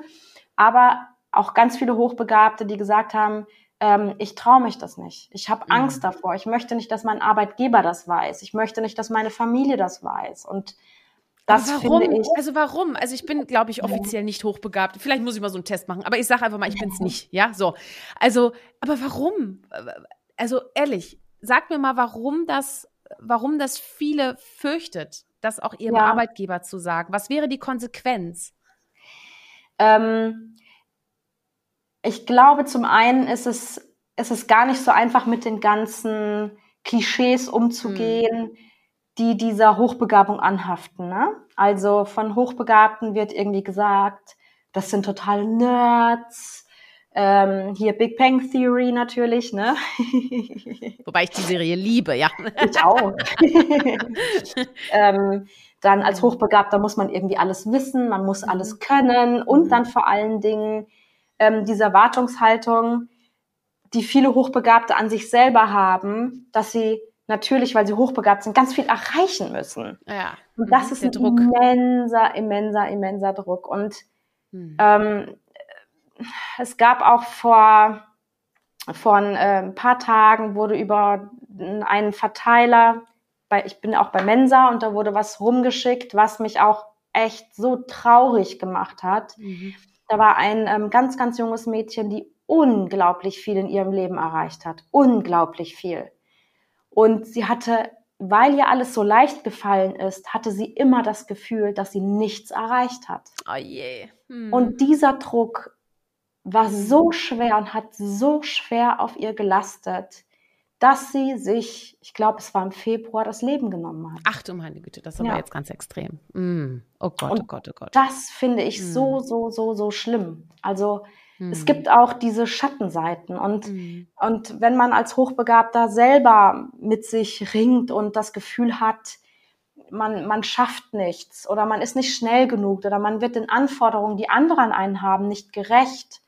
Aber auch ganz viele Hochbegabte, die gesagt haben, ähm, ich traue mich das nicht. Ich habe mhm. Angst davor. Ich möchte nicht, dass mein Arbeitgeber das weiß. Ich möchte nicht, dass meine Familie das weiß. Und das warum? finde ich. Also warum? Also ich bin, glaube ich, offiziell nicht hochbegabt. Vielleicht muss ich mal so einen Test machen, aber ich sage einfach mal, ich bin es nicht. Ja, so. Also, aber warum? Also ehrlich, sag mir mal, warum das, warum das viele fürchtet, das auch ihrem ja. Arbeitgeber zu sagen. Was wäre die Konsequenz? Ähm, ich glaube, zum einen ist es, ist es gar nicht so einfach, mit den ganzen Klischees umzugehen. Hm die dieser Hochbegabung anhaften. Ne? Also von Hochbegabten wird irgendwie gesagt, das sind totale Nerds. Ähm, hier Big Bang Theory natürlich, ne? Wobei ich die Serie liebe, ja. Ich auch. ähm, dann als Hochbegabter muss man irgendwie alles wissen, man muss alles mhm. können und mhm. dann vor allen Dingen ähm, diese Erwartungshaltung, die viele Hochbegabte an sich selber haben, dass sie natürlich, weil sie hochbegabt sind, ganz viel erreichen müssen. Ja. Und das mhm, ist ein Druck. immenser, immenser, immenser Druck. Und mhm. ähm, es gab auch vor, vor ein äh, paar Tagen wurde über einen Verteiler, bei, ich bin auch bei Mensa und da wurde was rumgeschickt, was mich auch echt so traurig gemacht hat. Mhm. Da war ein ähm, ganz, ganz junges Mädchen, die unglaublich viel in ihrem Leben erreicht hat. Unglaublich viel. Und sie hatte, weil ihr alles so leicht gefallen ist, hatte sie immer das Gefühl, dass sie nichts erreicht hat. Oh je. Hm. Und dieser Druck war so schwer und hat so schwer auf ihr gelastet, dass sie sich, ich glaube, es war im Februar, das Leben genommen hat. Ach du meine Güte, das ist aber jetzt ganz extrem. Mm. Oh Gott, und oh Gott, oh Gott. Das finde ich mm. so, so, so, so schlimm. Also Mhm. Es gibt auch diese Schattenseiten und, mhm. und wenn man als Hochbegabter selber mit sich ringt und das Gefühl hat, man, man schafft nichts oder man ist nicht schnell genug oder man wird den Anforderungen, die andere an einen haben, nicht gerecht,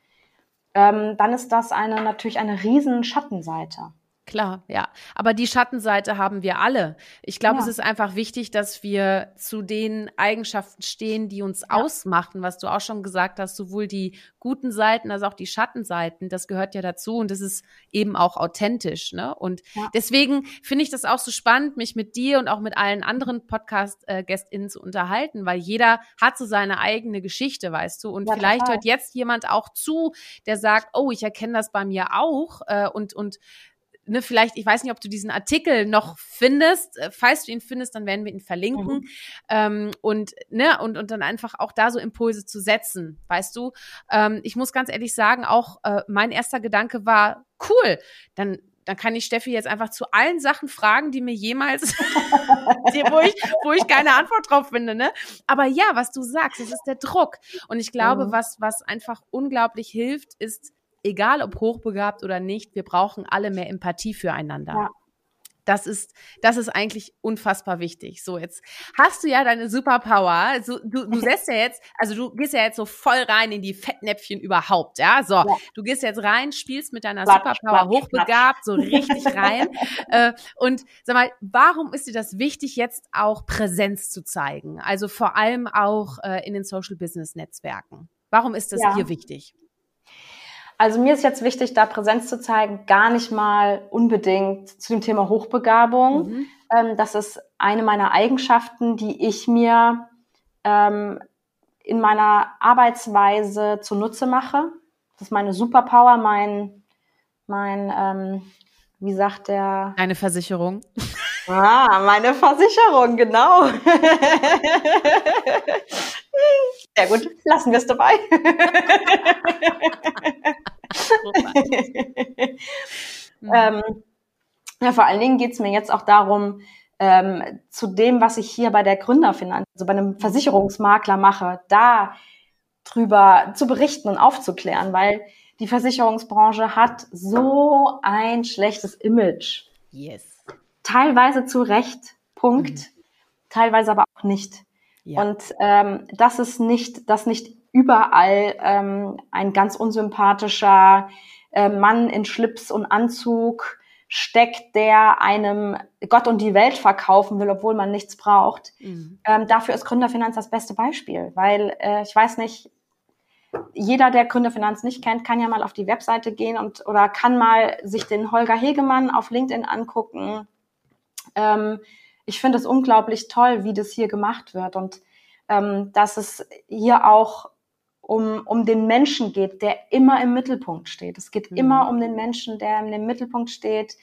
ähm, dann ist das eine, natürlich eine riesen Schattenseite. Klar, ja. Aber die Schattenseite haben wir alle. Ich glaube, ja. es ist einfach wichtig, dass wir zu den Eigenschaften stehen, die uns ja. ausmachen, was du auch schon gesagt hast, sowohl die guten Seiten als auch die Schattenseiten. Das gehört ja dazu und das ist eben auch authentisch. Ne? Und ja. deswegen finde ich das auch so spannend, mich mit dir und auch mit allen anderen Podcast-GästInnen zu unterhalten, weil jeder hat so seine eigene Geschichte, weißt du. Und vielleicht total. hört jetzt jemand auch zu, der sagt, oh, ich erkenne das bei mir auch äh, und, und ne, vielleicht, ich weiß nicht, ob du diesen Artikel noch findest. Äh, falls du ihn findest, dann werden wir ihn verlinken. Mhm. Ähm, und, ne, und, und dann einfach auch da so Impulse zu setzen, weißt du? Ähm, ich muss ganz ehrlich sagen, auch äh, mein erster Gedanke war, cool, dann dann kann ich Steffi jetzt einfach zu allen Sachen fragen, die mir jemals, die, wo, ich, wo ich keine Antwort drauf finde. Ne? Aber ja, was du sagst, das ist der Druck. Und ich glaube, mhm. was, was einfach unglaublich hilft, ist egal ob hochbegabt oder nicht, wir brauchen alle mehr Empathie füreinander. Ja. Das ist, das ist eigentlich unfassbar wichtig. So, jetzt hast du ja deine Superpower. So, du, du setzt ja jetzt, also du gehst ja jetzt so voll rein in die Fettnäpfchen überhaupt, ja. So, ja. du gehst jetzt rein, spielst mit deiner Platsch, Superpower Platsch, hochbegabt, Platsch. so richtig rein. äh, und sag mal, warum ist dir das wichtig, jetzt auch Präsenz zu zeigen? Also vor allem auch äh, in den Social Business Netzwerken. Warum ist das ja. dir wichtig? Also mir ist jetzt wichtig, da Präsenz zu zeigen, gar nicht mal unbedingt zu dem Thema Hochbegabung. Mhm. Ähm, das ist eine meiner Eigenschaften, die ich mir ähm, in meiner Arbeitsweise zunutze mache. Das ist meine Superpower, mein, mein ähm, wie sagt der? Eine Versicherung. Ah, meine Versicherung, genau. Sehr gut, lassen wir es dabei. ähm, ja, vor allen Dingen geht es mir jetzt auch darum, ähm, zu dem, was ich hier bei der Gründerfinanz, also bei einem Versicherungsmakler mache, da drüber zu berichten und aufzuklären, weil die Versicherungsbranche hat so ein schlechtes Image. Yes. Teilweise zu Recht, Punkt. Mhm. Teilweise aber auch nicht. Ja. Und ähm, das ist nicht, dass nicht überall ähm, ein ganz unsympathischer äh, Mann in Schlips und Anzug steckt, der einem Gott und die Welt verkaufen will, obwohl man nichts braucht. Mhm. Ähm, dafür ist Gründerfinanz das beste Beispiel, weil äh, ich weiß nicht, jeder, der Gründerfinanz nicht kennt, kann ja mal auf die Webseite gehen und oder kann mal sich den Holger Hegemann auf LinkedIn angucken. Ähm, ich finde es unglaublich toll, wie das hier gemacht wird und ähm, dass es hier auch um, um den Menschen geht, der immer im Mittelpunkt steht. Es geht mhm. immer um den Menschen, der im Mittelpunkt steht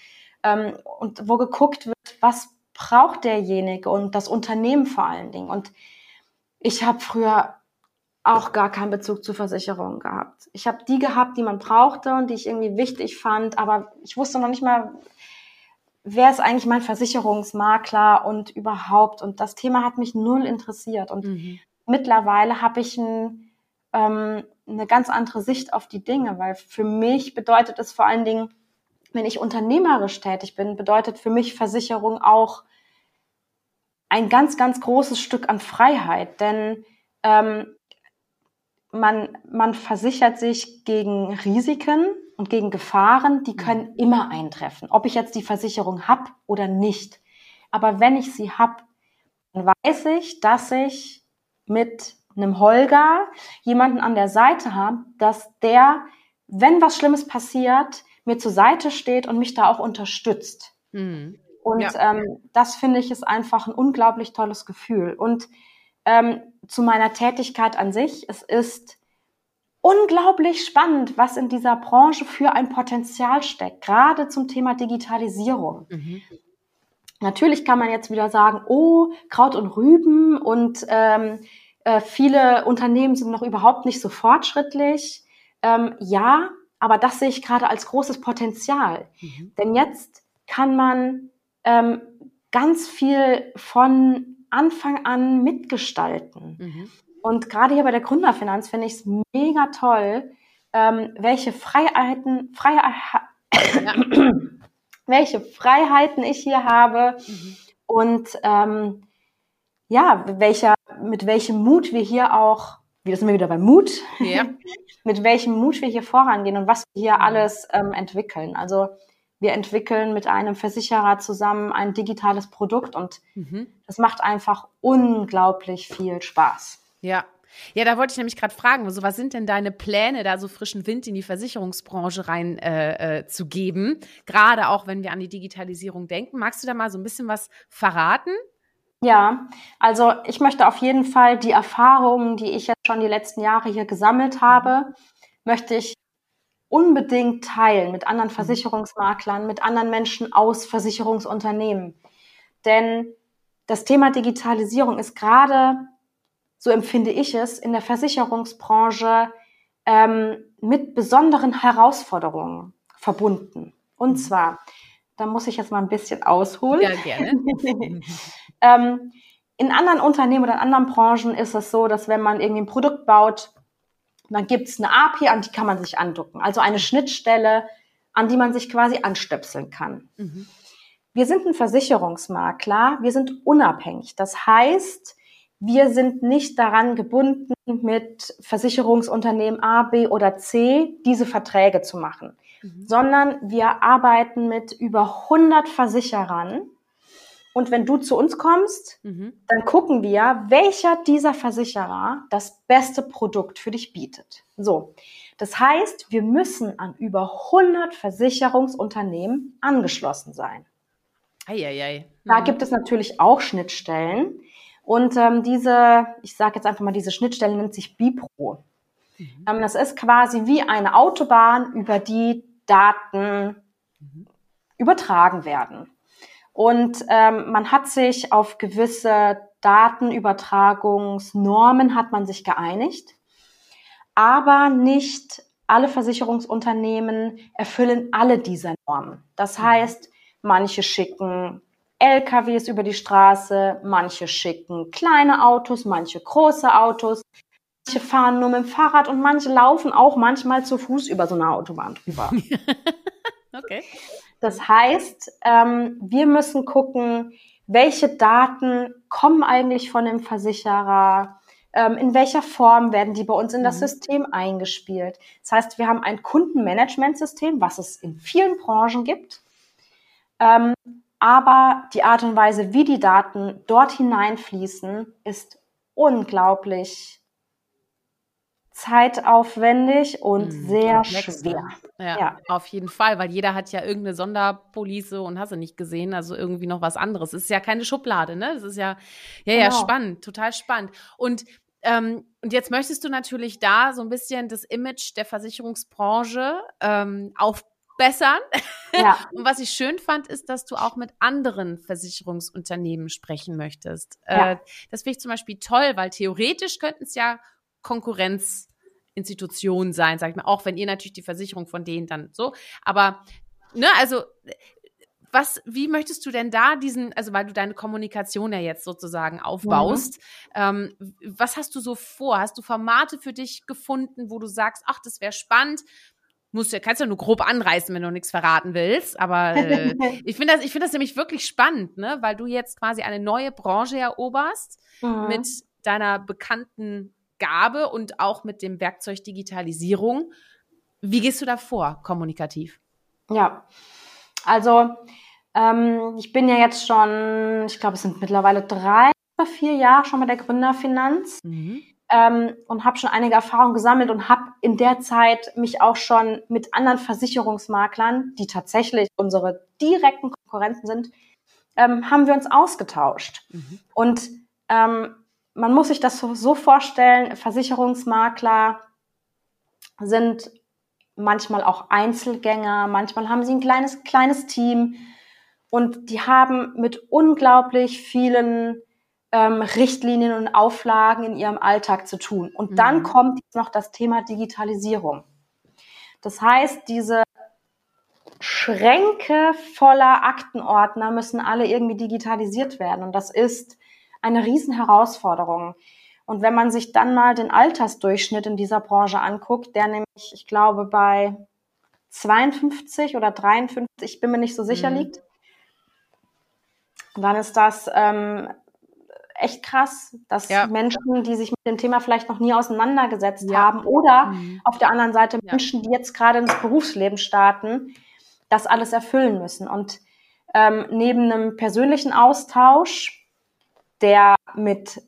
ähm, und wo geguckt wird, was braucht derjenige und das Unternehmen vor allen Dingen. Und ich habe früher auch gar keinen Bezug zu Versicherungen gehabt. Ich habe die gehabt, die man brauchte und die ich irgendwie wichtig fand, aber ich wusste noch nicht mal, wer ist eigentlich mein Versicherungsmakler und überhaupt. Und das Thema hat mich null interessiert. Und mhm. mittlerweile habe ich ein, ähm, eine ganz andere Sicht auf die Dinge, weil für mich bedeutet es vor allen Dingen, wenn ich unternehmerisch tätig bin, bedeutet für mich Versicherung auch ein ganz, ganz großes Stück an Freiheit. Denn ähm, man, man versichert sich gegen Risiken, und gegen Gefahren, die können mhm. immer eintreffen, ob ich jetzt die Versicherung habe oder nicht. Aber wenn ich sie habe, dann weiß ich, dass ich mit einem Holger jemanden an der Seite habe, dass der, wenn was Schlimmes passiert, mir zur Seite steht und mich da auch unterstützt. Mhm. Und ja. ähm, das finde ich ist einfach ein unglaublich tolles Gefühl. Und ähm, zu meiner Tätigkeit an sich, es ist unglaublich spannend, was in dieser Branche für ein Potenzial steckt, gerade zum Thema Digitalisierung. Mhm. Natürlich kann man jetzt wieder sagen, oh, Kraut und Rüben und ähm, äh, viele Unternehmen sind noch überhaupt nicht so fortschrittlich. Ähm, ja, aber das sehe ich gerade als großes Potenzial. Mhm. Denn jetzt kann man ähm, ganz viel von Anfang an mitgestalten. Mhm. Und gerade hier bei der Gründerfinanz finde ich es mega toll, ähm, welche Freiheiten, Freiheit, ja. welche Freiheiten ich hier habe mhm. und ähm, ja, welcher, mit welchem Mut wir hier auch, wie sind wir wieder beim Mut, ja. mit welchem Mut wir hier vorangehen und was wir hier mhm. alles ähm, entwickeln. Also wir entwickeln mit einem Versicherer zusammen ein digitales Produkt und mhm. das macht einfach unglaublich viel Spaß. Ja, ja, da wollte ich nämlich gerade fragen, also was sind denn deine Pläne, da so frischen Wind in die Versicherungsbranche rein äh, äh, zu geben? Gerade auch, wenn wir an die Digitalisierung denken. Magst du da mal so ein bisschen was verraten? Ja, also ich möchte auf jeden Fall die Erfahrungen, die ich jetzt schon die letzten Jahre hier gesammelt habe, möchte ich unbedingt teilen mit anderen mhm. Versicherungsmaklern, mit anderen Menschen aus Versicherungsunternehmen. Denn das Thema Digitalisierung ist gerade so empfinde ich es, in der Versicherungsbranche ähm, mit besonderen Herausforderungen verbunden. Und mhm. zwar, da muss ich jetzt mal ein bisschen ausholen. Ja, gerne. ähm, in anderen Unternehmen oder in anderen Branchen ist es so, dass wenn man irgendwie ein Produkt baut, dann gibt es eine API, an die kann man sich anducken. Also eine Schnittstelle, an die man sich quasi anstöpseln kann. Mhm. Wir sind ein Versicherungsmakler, wir sind unabhängig. Das heißt, wir sind nicht daran gebunden, mit Versicherungsunternehmen A, B oder C diese Verträge zu machen, mhm. sondern wir arbeiten mit über 100 Versicherern. Und wenn du zu uns kommst, mhm. dann gucken wir, welcher dieser Versicherer das beste Produkt für dich bietet. So. Das heißt, wir müssen an über 100 Versicherungsunternehmen angeschlossen sein. Eieiei. Mhm. Da gibt es natürlich auch Schnittstellen. Und ähm, diese, ich sage jetzt einfach mal, diese Schnittstelle nennt sich Bipro. Mhm. Ähm, das ist quasi wie eine Autobahn, über die Daten mhm. übertragen werden. Und ähm, man hat sich auf gewisse Datenübertragungsnormen hat man sich geeinigt, aber nicht alle Versicherungsunternehmen erfüllen alle diese Normen. Das mhm. heißt, manche schicken LKWs über die Straße, manche schicken kleine Autos, manche große Autos, manche fahren nur mit dem Fahrrad und manche laufen auch manchmal zu Fuß über so eine Autobahn drüber. okay. Das heißt, ähm, wir müssen gucken, welche Daten kommen eigentlich von dem Versicherer, ähm, in welcher Form werden die bei uns in das mhm. System eingespielt. Das heißt, wir haben ein Kundenmanagementsystem, was es in vielen Branchen gibt. Ähm, aber die Art und Weise, wie die Daten dort hineinfließen, ist unglaublich zeitaufwendig und mhm, sehr komplex, ne? schwer. Ja, ja, auf jeden Fall, weil jeder hat ja irgendeine Sonderpolice und hast du nicht gesehen, also irgendwie noch was anderes. Es ist ja keine Schublade, ne? Das ist ja, ja, genau. ja, spannend, total spannend. Und ähm, und jetzt möchtest du natürlich da so ein bisschen das Image der Versicherungsbranche ähm, auf bessern. Ja. Und was ich schön fand, ist, dass du auch mit anderen Versicherungsunternehmen sprechen möchtest. Ja. Äh, das finde ich zum Beispiel toll, weil theoretisch könnten es ja Konkurrenzinstitutionen sein, sag ich mal, auch wenn ihr natürlich die Versicherung von denen dann so. Aber, ne, also was, wie möchtest du denn da diesen, also weil du deine Kommunikation ja jetzt sozusagen aufbaust, mhm. ähm, was hast du so vor? Hast du Formate für dich gefunden, wo du sagst, ach, das wäre spannend, musst ja, kannst ja nur grob anreißen, wenn du nichts verraten willst. Aber äh, ich finde das, ich finde das nämlich wirklich spannend, ne? weil du jetzt quasi eine neue Branche eroberst mhm. mit deiner bekannten Gabe und auch mit dem Werkzeug Digitalisierung. Wie gehst du da vor, kommunikativ? Ja, also ähm, ich bin ja jetzt schon, ich glaube, es sind mittlerweile drei oder vier Jahre schon bei der Gründerfinanz. Mhm ähm, und habe schon einige Erfahrungen gesammelt und habe in der Zeit mich auch schon mit anderen Versicherungsmaklern, die tatsächlich unsere direkten Konkurrenten sind, ähm, haben wir uns ausgetauscht. Mhm. Und ähm, man muss sich das so, so vorstellen, Versicherungsmakler sind manchmal auch Einzelgänger, manchmal haben sie ein kleines, kleines Team und die haben mit unglaublich vielen ähm, Richtlinien und Auflagen in ihrem Alltag zu tun. Und mhm. dann kommt jetzt noch das Thema Digitalisierung. Das heißt, diese Schränke voller Aktenordner müssen alle irgendwie digitalisiert werden. Und das ist eine Riesenherausforderung. Und wenn man sich dann mal den Altersdurchschnitt in dieser Branche anguckt, der nämlich, ich glaube, bei 52 oder 53, ich bin mir nicht so sicher, mhm. liegt, dann ist das ähm, echt krass, dass ja. Menschen, die sich mit dem Thema vielleicht noch nie auseinandergesetzt ja. haben oder mhm. auf der anderen Seite Menschen, die jetzt gerade ins Berufsleben starten, das alles erfüllen müssen. Und ähm, neben einem persönlichen Austausch, der mit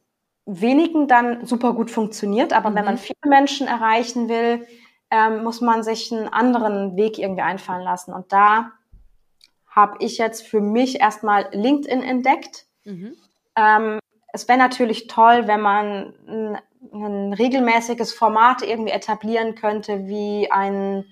wenigen dann super gut funktioniert, aber mhm. wenn man mhm. viele Menschen erreichen will, ähm, muss man sich einen anderen Weg irgendwie einfallen lassen. Und da habe ich jetzt für mich erstmal LinkedIn entdeckt. Mhm. Ähm, es wäre natürlich toll, wenn man ein, ein, regelmäßiges Format irgendwie etablieren könnte, wie ein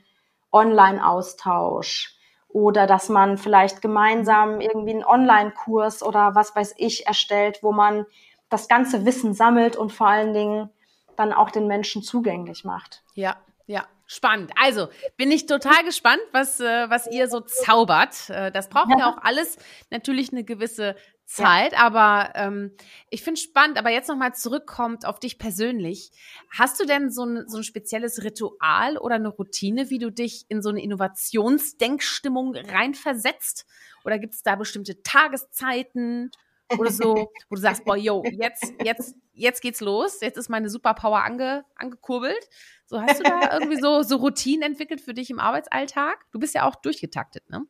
Online-Austausch oder dass man vielleicht gemeinsam irgendwie einen Online-Kurs oder was weiß ich erstellt, wo man das ganze Wissen sammelt und vor allen Dingen dann auch den Menschen zugänglich macht. Ja, ja. Spannend. Also bin ich total gespannt, was, äh, was ihr so zaubert. Äh, das braucht ja. ja auch alles natürlich eine gewisse Zeit, ja. aber ähm, ich finde spannend, aber jetzt nochmal zurückkommt auf dich persönlich. Hast du denn so ein, so ein spezielles Ritual oder eine Routine, wie du dich in so eine Innovationsdenkstimmung reinversetzt? Oder gibt es da bestimmte Tageszeiten oder so, wo du sagst, boah, yo, jetzt, jetzt, jetzt geht's los, jetzt ist meine Superpower ange, angekurbelt. So, hast du da irgendwie so, so Routinen entwickelt für dich im Arbeitsalltag? Du bist ja auch durchgetaktet, ne?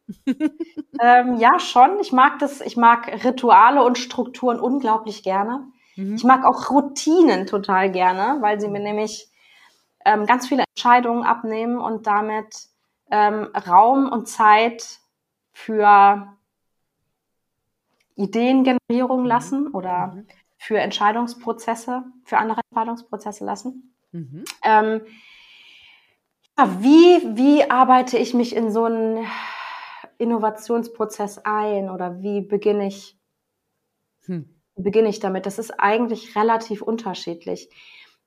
Ähm, ja, schon. Ich mag das, ich mag Rituale und Strukturen unglaublich gerne. Mhm. Ich mag auch Routinen total gerne, weil sie mir nämlich ähm, ganz viele Entscheidungen abnehmen und damit ähm, Raum und Zeit für Ideengenerierung mhm. lassen oder mhm. für Entscheidungsprozesse, für andere Entscheidungsprozesse lassen. Mhm. Ähm, ja, wie, wie arbeite ich mich in so einen Innovationsprozess ein oder wie beginne ich, hm. beginne ich damit? Das ist eigentlich relativ unterschiedlich.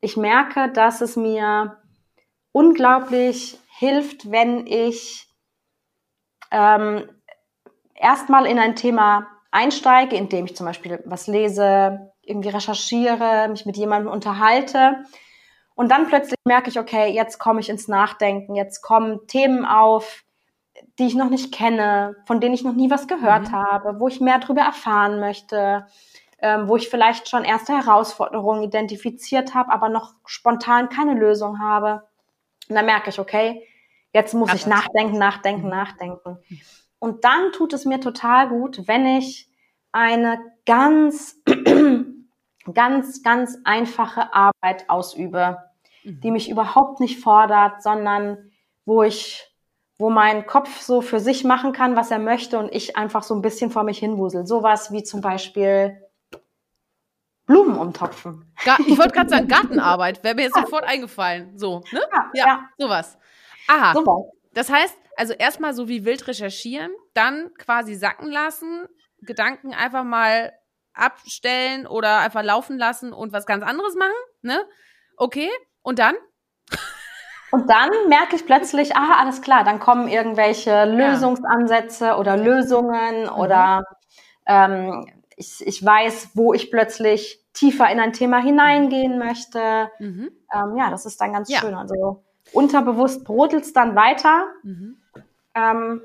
Ich merke, dass es mir unglaublich hilft, wenn ich ähm, erstmal in ein Thema einsteige, indem ich zum Beispiel was lese, irgendwie recherchiere, mich mit jemandem unterhalte. Und dann plötzlich merke ich, okay, jetzt komme ich ins Nachdenken, jetzt kommen Themen auf, die ich noch nicht kenne, von denen ich noch nie was gehört mhm. habe, wo ich mehr darüber erfahren möchte, ähm, wo ich vielleicht schon erste Herausforderungen identifiziert habe, aber noch spontan keine Lösung habe. Und dann merke ich, okay, jetzt muss ich nachdenken, nachdenken, mhm. nachdenken. Und dann tut es mir total gut, wenn ich eine ganz, ganz, ganz einfache Arbeit ausübe, mhm. die mich überhaupt nicht fordert, sondern wo ich, wo mein Kopf so für sich machen kann, was er möchte und ich einfach so ein bisschen vor mich hinwusel. Sowas wie zum Beispiel Blumen umtopfen. Ich wollte gerade sagen, Gartenarbeit, wäre mir jetzt sofort eingefallen. So, ne? Ja, ja, ja. sowas. Aha. Sowas. Das heißt, also erstmal so wie wild recherchieren, dann quasi sacken lassen, Gedanken einfach mal abstellen oder einfach laufen lassen und was ganz anderes machen, ne? Okay, und dann? Und dann merke ich plötzlich, ah, alles klar, dann kommen irgendwelche Lösungsansätze oder Lösungen mhm. oder ähm, ich, ich weiß, wo ich plötzlich tiefer in ein Thema hineingehen möchte. Mhm. Ähm, ja, das ist dann ganz ja. schön. Also unterbewusst brodelt es dann weiter. Mhm. Ähm,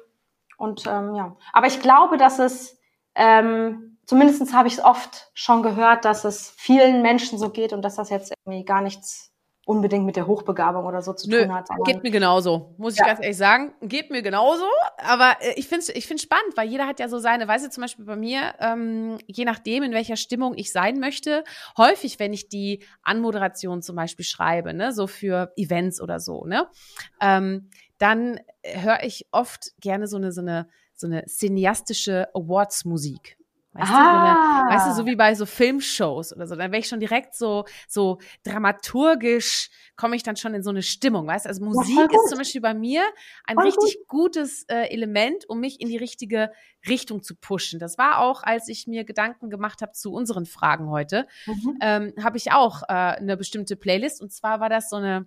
und ähm, ja, aber ich glaube, dass es ähm, zumindest habe ich es oft schon gehört, dass es vielen Menschen so geht und dass das jetzt irgendwie gar nichts unbedingt mit der Hochbegabung oder so zu Nö, tun hat. geht mir genauso, muss ich ja. ganz ehrlich sagen. Geht mir genauso, aber äh, ich finde es ich find's spannend, weil jeder hat ja so seine, weißt du, zum Beispiel bei mir, ähm, je nachdem, in welcher Stimmung ich sein möchte, häufig, wenn ich die Anmoderation zum Beispiel schreibe, ne, so für Events oder so, ne, ähm, dann höre ich oft gerne so eine, so eine, so eine cineastische Awards-Musik. Weißt, ah. du, so weißt du, so wie bei so Filmshows oder so, dann wäre ich schon direkt so, so dramaturgisch, komme ich dann schon in so eine Stimmung, weißt du? Also Musik ist zum Beispiel bei mir ein voll richtig gut. gutes äh, Element, um mich in die richtige Richtung zu pushen. Das war auch, als ich mir Gedanken gemacht habe zu unseren Fragen heute, mhm. ähm, habe ich auch äh, eine bestimmte Playlist und zwar war das so eine,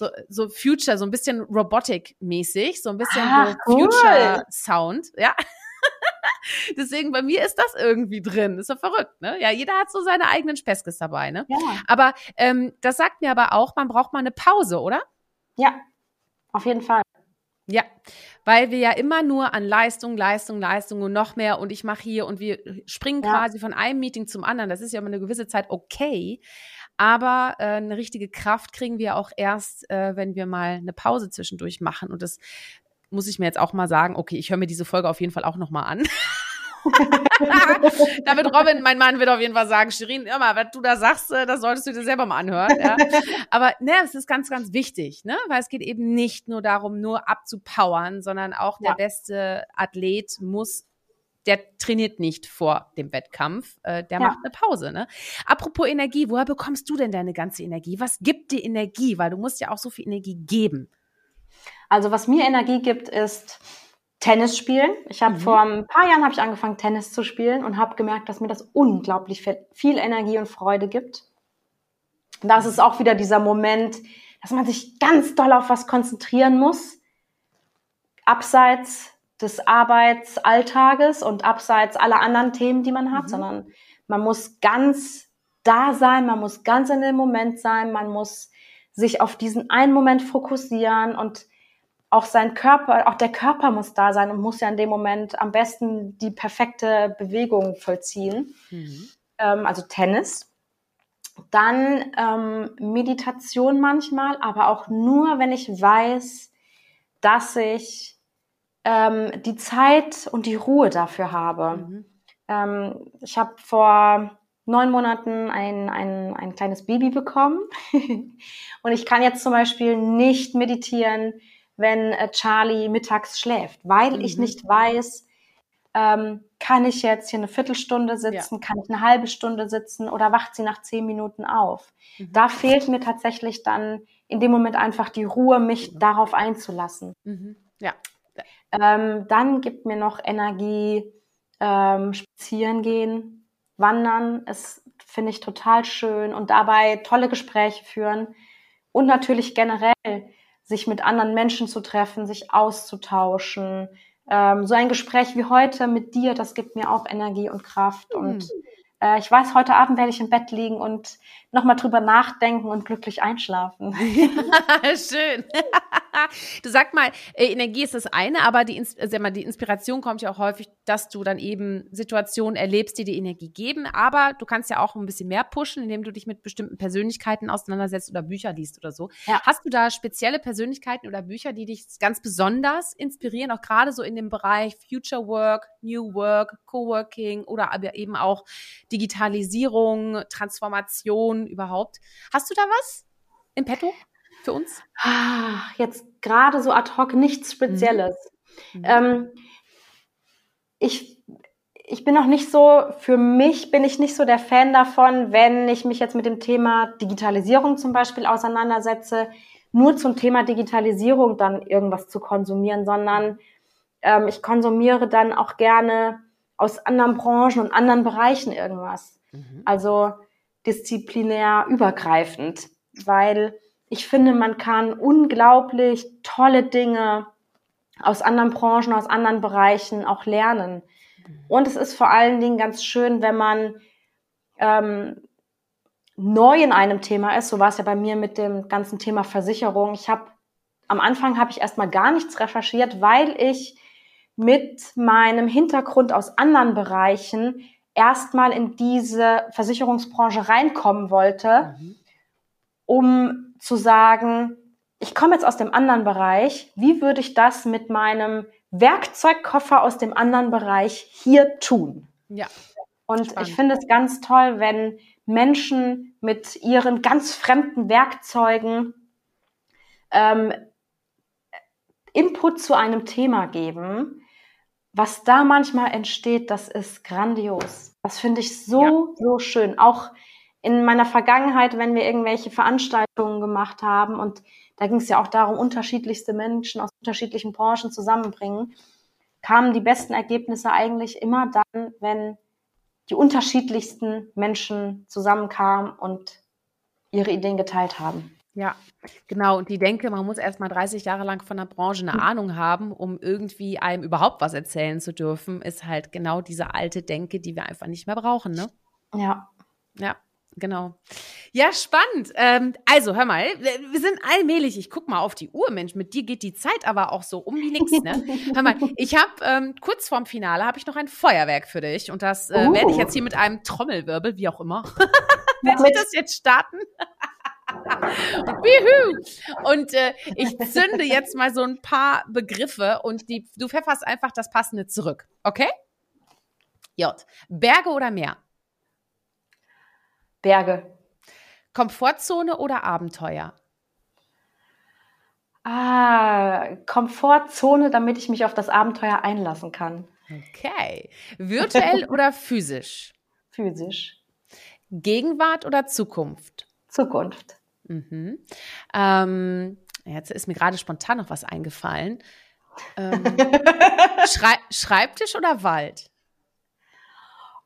so, so Future, so ein bisschen Robotic-mäßig, so ein bisschen ah, so cool. Future-Sound, ja. Deswegen bei mir ist das irgendwie drin. Ist doch verrückt, ne? Ja, jeder hat so seine eigenen Speskes dabei, ne? Ja. Aber ähm, das sagt mir aber auch, man braucht mal eine Pause, oder? Ja, auf jeden Fall. Ja, weil wir ja immer nur an Leistung, Leistung, Leistung und noch mehr und ich mache hier und wir springen ja. quasi von einem Meeting zum anderen. Das ist ja immer eine gewisse Zeit okay. Aber äh, eine richtige Kraft kriegen wir auch erst, äh, wenn wir mal eine Pause zwischendurch machen. Und das muss ich mir jetzt auch mal sagen, okay, ich höre mir diese Folge auf jeden Fall auch nochmal an. da wird Robin, mein Mann, wird auf jeden Fall sagen, Shirin, immer, was du da sagst, äh, das solltest du dir selber mal anhören. Ja? Aber ne, es ist ganz, ganz wichtig, ne? Weil es geht eben nicht nur darum, nur abzupowern, sondern auch ja. der beste Athlet muss der trainiert nicht vor dem Wettkampf, äh, der ja. macht eine Pause. Ne? Apropos Energie, woher bekommst du denn deine ganze Energie? Was gibt dir Energie? Weil du musst ja auch so viel Energie geben. Also was mir Energie gibt, ist Tennis spielen. Ich habe mhm. vor ein paar Jahren habe ich angefangen Tennis zu spielen und habe gemerkt, dass mir das unglaublich viel Energie und Freude gibt. Und das ist auch wieder dieser Moment, dass man sich ganz doll auf was konzentrieren muss, abseits des Arbeitsalltages und abseits aller anderen Themen, die man hat, mhm. sondern man muss ganz da sein, man muss ganz in dem Moment sein, man muss sich auf diesen einen Moment fokussieren und auch sein Körper, auch der Körper muss da sein und muss ja in dem Moment am besten die perfekte Bewegung vollziehen. Mhm. Ähm, also Tennis. Dann ähm, Meditation manchmal, aber auch nur, wenn ich weiß, dass ich ähm, die Zeit und die Ruhe dafür habe. Mhm. Ähm, ich habe vor neun Monaten ein, ein, ein kleines Baby bekommen und ich kann jetzt zum Beispiel nicht meditieren, wenn äh, Charlie mittags schläft, weil mhm. ich nicht weiß, ähm, kann ich jetzt hier eine Viertelstunde sitzen, ja. kann ich eine halbe Stunde sitzen oder wacht sie nach zehn Minuten auf? Mhm. Da fehlt mir tatsächlich dann in dem Moment einfach die Ruhe, mich mhm. darauf einzulassen. Mhm. Ja. Ähm, dann gibt mir noch Energie, ähm, spazieren gehen, wandern. Es finde ich total schön und dabei tolle Gespräche führen und natürlich generell sich mit anderen Menschen zu treffen, sich auszutauschen. Ähm, so ein Gespräch wie heute mit dir, das gibt mir auch Energie und Kraft. Mhm. Und äh, ich weiß, heute Abend werde ich im Bett liegen und nochmal drüber nachdenken und glücklich einschlafen. Schön. du sag mal, äh, Energie ist das eine, aber die, sag mal, die Inspiration kommt ja auch häufig, dass du dann eben Situationen erlebst, die dir Energie geben. Aber du kannst ja auch ein bisschen mehr pushen, indem du dich mit bestimmten Persönlichkeiten auseinandersetzt oder Bücher liest oder so. Ja. Hast du da spezielle Persönlichkeiten oder Bücher, die dich ganz besonders inspirieren, auch gerade so in dem Bereich Future Work, New Work, Coworking oder aber eben auch Digitalisierung, Transformation überhaupt? Hast du da was im Petto? für uns? Ah, jetzt gerade so ad hoc nichts Spezielles. Mhm. Ähm, ich, ich bin noch nicht so, für mich bin ich nicht so der Fan davon, wenn ich mich jetzt mit dem Thema Digitalisierung zum Beispiel auseinandersetze, nur zum Thema Digitalisierung dann irgendwas zu konsumieren, sondern ähm, ich konsumiere dann auch gerne aus anderen Branchen und anderen Bereichen irgendwas. Mhm. Also disziplinär übergreifend, weil ich finde, man kann unglaublich tolle Dinge aus anderen Branchen, aus anderen Bereichen auch lernen. Und es ist vor allen Dingen ganz schön, wenn man ähm, neu in einem Thema ist. So war es ja bei mir mit dem ganzen Thema Versicherung. Ich habe am Anfang habe ich erstmal gar nichts recherchiert, weil ich mit meinem Hintergrund aus anderen Bereichen erstmal in diese Versicherungsbranche reinkommen wollte, mhm. um zu sagen, ich komme jetzt aus dem anderen Bereich, wie würde ich das mit meinem Werkzeugkoffer aus dem anderen Bereich hier tun? Ja. Und Spannend. ich finde es ganz toll, wenn Menschen mit ihren ganz fremden Werkzeugen ähm, Input zu einem Thema geben. Was da manchmal entsteht, das ist grandios. Das finde ich so, ja. so schön. Auch in meiner Vergangenheit, wenn wir irgendwelche Veranstaltungen gemacht haben und da ging es ja auch darum, unterschiedlichste Menschen aus unterschiedlichen Branchen zusammenbringen, kamen die besten Ergebnisse eigentlich immer dann, wenn die unterschiedlichsten Menschen zusammenkamen und ihre Ideen geteilt haben. Ja, genau. Und die denke, man muss erst mal 30 Jahre lang von der Branche eine hm. Ahnung haben, um irgendwie einem überhaupt was erzählen zu dürfen, ist halt genau diese alte Denke, die wir einfach nicht mehr brauchen, ne? Ja. Ja, Genau. Ja, spannend. Ähm, also, hör mal, wir sind allmählich. Ich guck mal auf die Uhr, Mensch. Mit dir geht die Zeit aber auch so um wie nix, ne? hör mal, ich habe ähm, kurz vorm Finale habe ich noch ein Feuerwerk für dich und das äh, oh. werde ich jetzt hier mit einem Trommelwirbel, wie auch immer, werde ich das jetzt starten. Und äh, ich zünde jetzt mal so ein paar Begriffe und die, du pfefferst einfach das Passende zurück. Okay? J. Berge oder Meer? Berge. Komfortzone oder Abenteuer? Ah, Komfortzone, damit ich mich auf das Abenteuer einlassen kann. Okay. Virtuell oder physisch? Physisch. Gegenwart oder Zukunft? Zukunft. Mhm. Ähm, jetzt ist mir gerade spontan noch was eingefallen. Ähm, Schrei Schreibtisch oder Wald?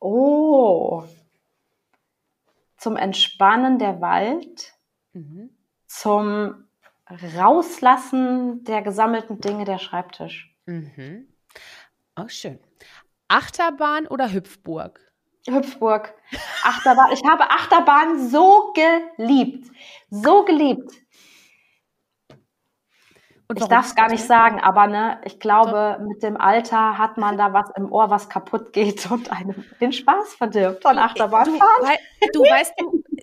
Oh. Zum Entspannen der Wald. Mhm. Zum Rauslassen der gesammelten Dinge der Schreibtisch. Mhm. Oh, schön. Achterbahn oder Hüpfburg? Hüpfburg. Achterbahn. Ich habe Achterbahn so geliebt. So geliebt. Ich darf es gar nicht sagen, aber ne, ich glaube, Doch. mit dem Alter hat man da was im Ohr, was kaputt geht und einem den Spaß verdirbt von Achterbahn. Du, du weißt,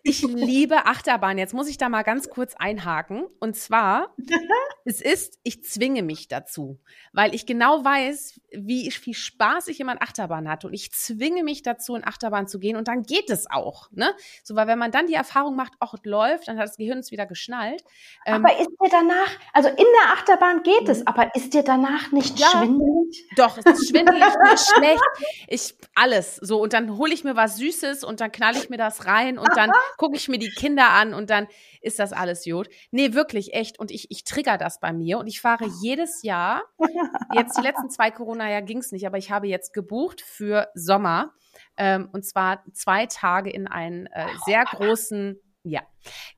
ich liebe Achterbahn. Jetzt muss ich da mal ganz kurz einhaken. Und zwar, es ist, ich zwinge mich dazu, weil ich genau weiß, wie viel Spaß ich immer in Achterbahn hatte. Und ich zwinge mich dazu, in Achterbahn zu gehen. Und dann geht es auch. Ne? So, weil wenn man dann die Erfahrung macht, auch es läuft, dann hat das Gehirn es wieder geschnallt. Ähm, aber ist dir danach, also in der Achterbahn geht es, mhm. aber ist dir danach nicht ja, schwindelig? Doch, es ist schwindelig, mir schlecht. Ich, alles. So, und dann hole ich mir was Süßes und dann knall ich mir das rein und dann gucke ich mir die Kinder an und dann ist das alles Jod. Nee, wirklich, echt. Und ich, ich trigger das bei mir und ich fahre jedes Jahr, jetzt die letzten zwei Corona-Jahr ging es nicht, aber ich habe jetzt gebucht für Sommer. Ähm, und zwar zwei Tage in einen äh, sehr großen ja,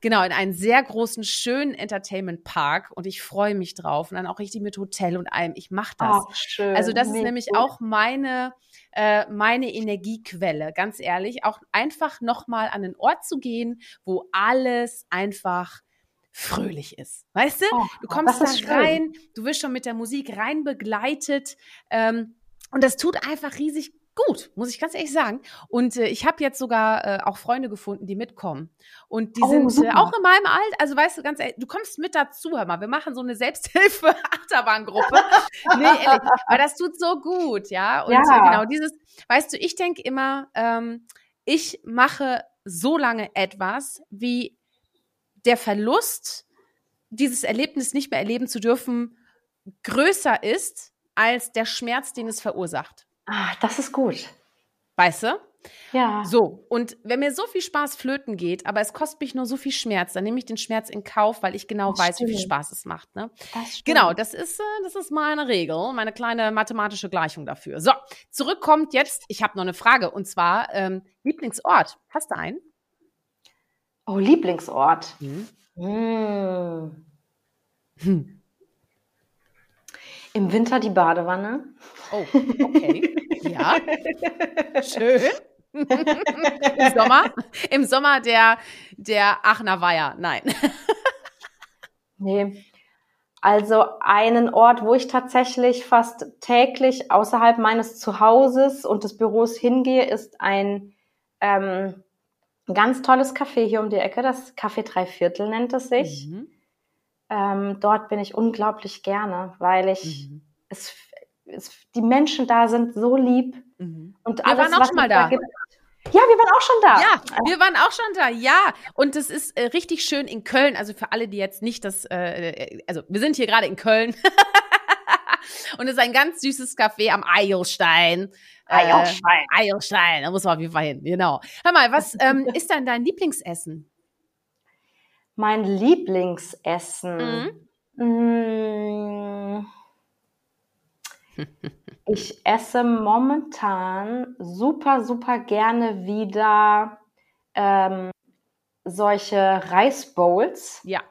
genau, in einen sehr großen, schönen Entertainment Park und ich freue mich drauf und dann auch richtig mit Hotel und allem. Ich mache das. Oh, schön. Also das ist nämlich gut. auch meine, äh, meine Energiequelle, ganz ehrlich, auch einfach nochmal an den Ort zu gehen, wo alles einfach fröhlich ist. Weißt du? Oh, du kommst da rein, du wirst schon mit der Musik rein begleitet ähm, und das tut einfach riesig gut, muss ich ganz ehrlich sagen. Und äh, ich habe jetzt sogar äh, auch Freunde gefunden, die mitkommen. Und die oh, sind äh, auch in meinem Alter, also weißt du, ganz ehrlich, du kommst mit dazu, hör mal, wir machen so eine Selbsthilfe-Achterbahngruppe. nee, ehrlich, aber das tut so gut, ja. Und ja. Äh, genau dieses, weißt du, ich denke immer, ähm, ich mache so lange etwas, wie der Verlust, dieses Erlebnis nicht mehr erleben zu dürfen, größer ist als der Schmerz, den es verursacht. Ah, das ist gut. Weißt du? Ja. So, und wenn mir so viel Spaß flöten geht, aber es kostet mich nur so viel Schmerz, dann nehme ich den Schmerz in Kauf, weil ich genau das weiß, stimmt. wie viel Spaß es macht. Ne? Das genau, das ist, äh, das ist meine Regel, meine kleine mathematische Gleichung dafür. So, zurückkommt jetzt, ich habe noch eine Frage, und zwar ähm, Lieblingsort. Hast du einen? Oh, Lieblingsort. Hm. Hm. Hm. Im Winter die Badewanne. Oh, okay. Ja. Schön. Im Sommer? Im Sommer der, der Aachener Weiher. Nein. nee. Also einen Ort, wo ich tatsächlich fast täglich außerhalb meines Zuhauses und des Büros hingehe, ist ein ähm, ganz tolles Café hier um die Ecke. Das Café Dreiviertel nennt es sich. Mhm. Ähm, dort bin ich unglaublich gerne, weil ich mhm. es, es, die Menschen da sind so lieb. Mhm. Und wir alles, waren auch schon mal da. Gibt, ja, wir waren auch schon da. Ja, wir waren auch schon da. Ja, und es ist äh, richtig schön in Köln. Also für alle, die jetzt nicht das, äh, äh also wir sind hier gerade in Köln. und es ist ein ganz süßes Café am Eilstein. Eilstein. Äh, Eilstein, da muss man auf jeden Fall hin, genau. Hör mal, was ähm, ist denn dein Lieblingsessen? Mein Lieblingsessen. Mhm. Ich esse momentan super, super gerne wieder ähm, solche Reisbowls. Ja.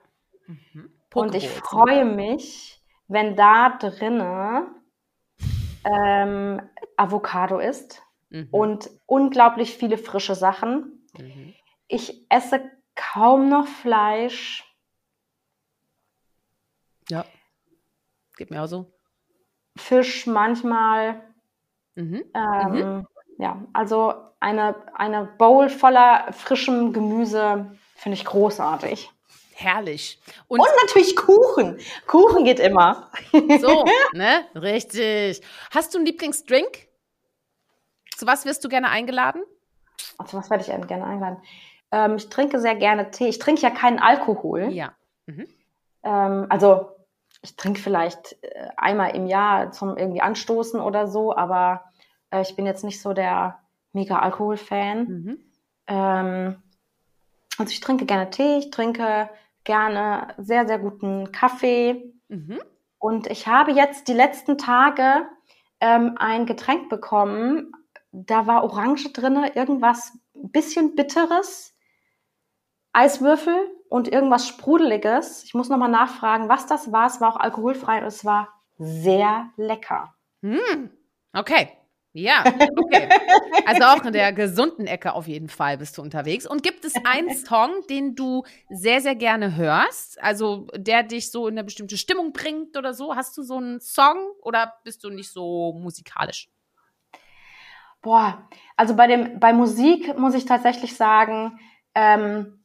Mhm. Und ich freue mich, wenn da drinne ähm, Avocado ist mhm. und unglaublich viele frische Sachen. Mhm. Ich esse kaum noch Fleisch. Ja, geht mir auch so. Fisch manchmal. Mhm. Ähm, mhm. Ja, also eine, eine Bowl voller frischem Gemüse finde ich großartig. Herrlich. Und, und, natürlich Kuchen. Kuchen geht immer. So, ne? Richtig. Hast du einen Lieblingsdrink? Zu was wirst du gerne eingeladen? Zu was werde ich gerne eingeladen? Ähm, ich trinke sehr gerne Tee. Ich trinke ja keinen Alkohol. Ja. Mhm. Ähm, also ich trinke vielleicht äh, einmal im Jahr zum irgendwie Anstoßen oder so, aber äh, ich bin jetzt nicht so der mega Alkohol-Fan. Mhm. Ähm, also ich trinke gerne Tee, ich trinke gerne sehr, sehr guten Kaffee. Mhm. Und ich habe jetzt die letzten Tage ähm, ein Getränk bekommen. Da war Orange drin, irgendwas bisschen Bitteres, Eiswürfel und irgendwas Sprudeliges. Ich muss nochmal nachfragen, was das war. Es war auch alkoholfrei und es war sehr lecker. Mm, okay. Ja, okay. Also auch in der gesunden Ecke auf jeden Fall bist du unterwegs. Und gibt es einen Song, den du sehr, sehr gerne hörst? Also der dich so in eine bestimmte Stimmung bringt oder so? Hast du so einen Song oder bist du nicht so musikalisch? Boah, also bei dem, bei Musik muss ich tatsächlich sagen, ähm,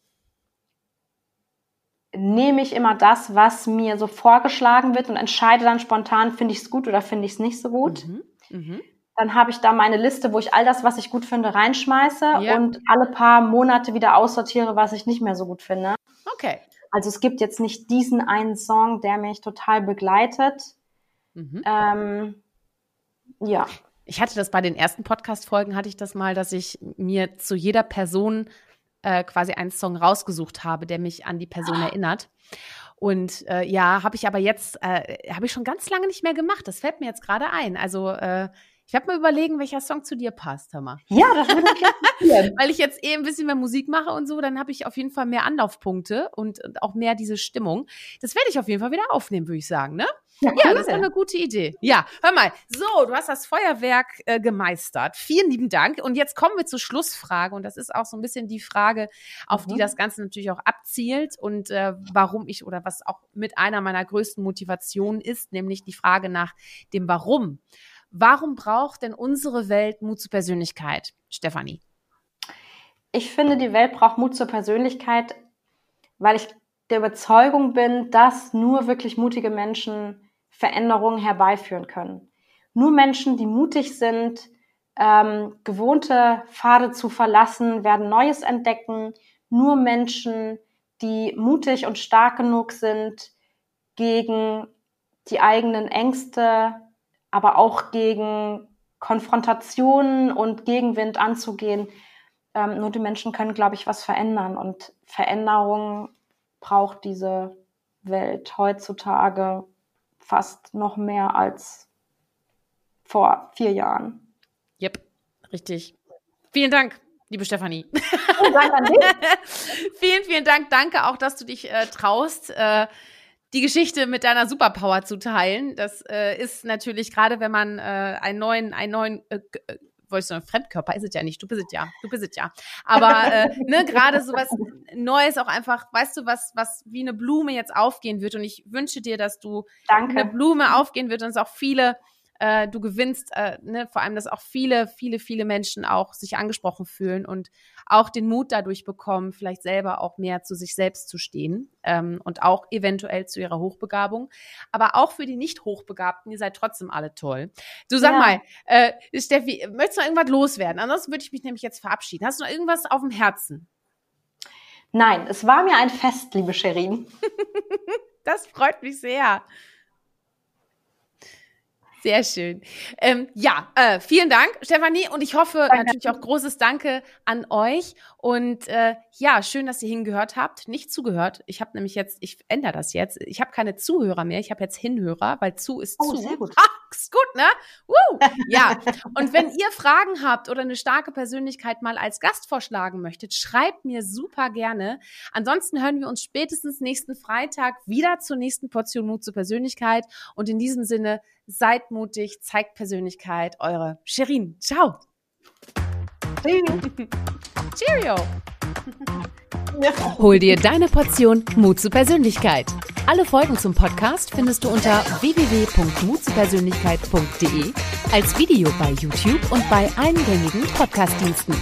nehme ich immer das, was mir so vorgeschlagen wird und entscheide dann spontan, finde ich es gut oder finde ich es nicht so gut. Mhm. Mhm. Dann habe ich da meine Liste, wo ich all das, was ich gut finde, reinschmeiße ja. und alle paar Monate wieder aussortiere, was ich nicht mehr so gut finde. Okay. Also es gibt jetzt nicht diesen einen Song, der mich total begleitet. Mhm. Ähm, ja. Ich hatte das bei den ersten Podcast-Folgen, hatte ich das mal, dass ich mir zu jeder Person äh, quasi einen Song rausgesucht habe, der mich an die Person ah. erinnert. Und äh, ja, habe ich aber jetzt, äh, habe ich schon ganz lange nicht mehr gemacht. Das fällt mir jetzt gerade ein. Also äh, ich werde mal überlegen, welcher Song zu dir passt, hör mal. Ja, das würde interessieren. Weil ich jetzt eh ein bisschen mehr Musik mache und so, dann habe ich auf jeden Fall mehr Anlaufpunkte und, und auch mehr diese Stimmung. Das werde ich auf jeden Fall wieder aufnehmen, würde ich sagen, ne? Ja, ja, das ist eine gute Idee. Ja, hör mal. So, du hast das Feuerwerk äh, gemeistert. Vielen lieben Dank. Und jetzt kommen wir zur Schlussfrage. Und das ist auch so ein bisschen die Frage, auf mhm. die das Ganze natürlich auch abzielt und äh, warum ich oder was auch mit einer meiner größten Motivationen ist, nämlich die Frage nach dem Warum. Warum braucht denn unsere Welt Mut zur Persönlichkeit, Stefanie? Ich finde, die Welt braucht Mut zur Persönlichkeit, weil ich der Überzeugung bin, dass nur wirklich mutige Menschen Veränderungen herbeiführen können. Nur Menschen, die mutig sind, ähm, gewohnte Pfade zu verlassen, werden Neues entdecken. Nur Menschen, die mutig und stark genug sind, gegen die eigenen Ängste, aber auch gegen Konfrontationen und Gegenwind anzugehen. Ähm, nur die Menschen können, glaube ich, was verändern. Und Veränderung braucht diese Welt heutzutage fast noch mehr als vor vier Jahren. Yep, richtig. Vielen Dank, liebe Stefanie. Vielen Dank an dich. vielen, vielen Dank. Danke auch, dass du dich äh, traust. Äh, die Geschichte mit deiner Superpower zu teilen. Das äh, ist natürlich gerade, wenn man äh, einen neuen, einen neuen, äh, äh, wollte ich sagen, Fremdkörper ist es ja nicht, du bist es ja, du bist es ja. Aber äh, ne, gerade so was Neues auch einfach, weißt du, was, was wie eine Blume jetzt aufgehen wird. Und ich wünsche dir, dass du Danke. eine Blume aufgehen wird und es auch viele äh, du gewinnst, äh, ne, vor allem, dass auch viele, viele, viele Menschen auch sich angesprochen fühlen und auch den Mut dadurch bekommen, vielleicht selber auch mehr zu sich selbst zu stehen ähm, und auch eventuell zu ihrer Hochbegabung. Aber auch für die Nicht-Hochbegabten, ihr seid trotzdem alle toll. Du sag ja. mal, äh, Steffi, möchtest du noch irgendwas loswerden? Ansonsten würde ich mich nämlich jetzt verabschieden. Hast du noch irgendwas auf dem Herzen? Nein, es war mir ein Fest, liebe Sherin. das freut mich sehr. Sehr schön. Ähm, ja, äh, vielen Dank, Stefanie. Und ich hoffe Danke. natürlich auch großes Danke an euch. Und äh, ja, schön, dass ihr hingehört habt. Nicht zugehört. Ich habe nämlich jetzt, ich ändere das jetzt. Ich habe keine Zuhörer mehr. Ich habe jetzt Hinhörer, weil zu ist oh, zu. Sehr gut. Ah, ist gut, ne? Woo! Ja. Und wenn ihr Fragen habt oder eine starke Persönlichkeit mal als Gast vorschlagen möchtet, schreibt mir super gerne. Ansonsten hören wir uns spätestens nächsten Freitag wieder zur nächsten Portion Mut zur Persönlichkeit. Und in diesem Sinne, seid mutig, zeigt Persönlichkeit. Eure Sherin. Ciao. Cheerio. Hol dir deine Portion Mut zur Persönlichkeit. Alle Folgen zum Podcast findest du unter www.mutzupersönlichkeit.de als Video bei YouTube und bei allen gängigen Podcastdiensten.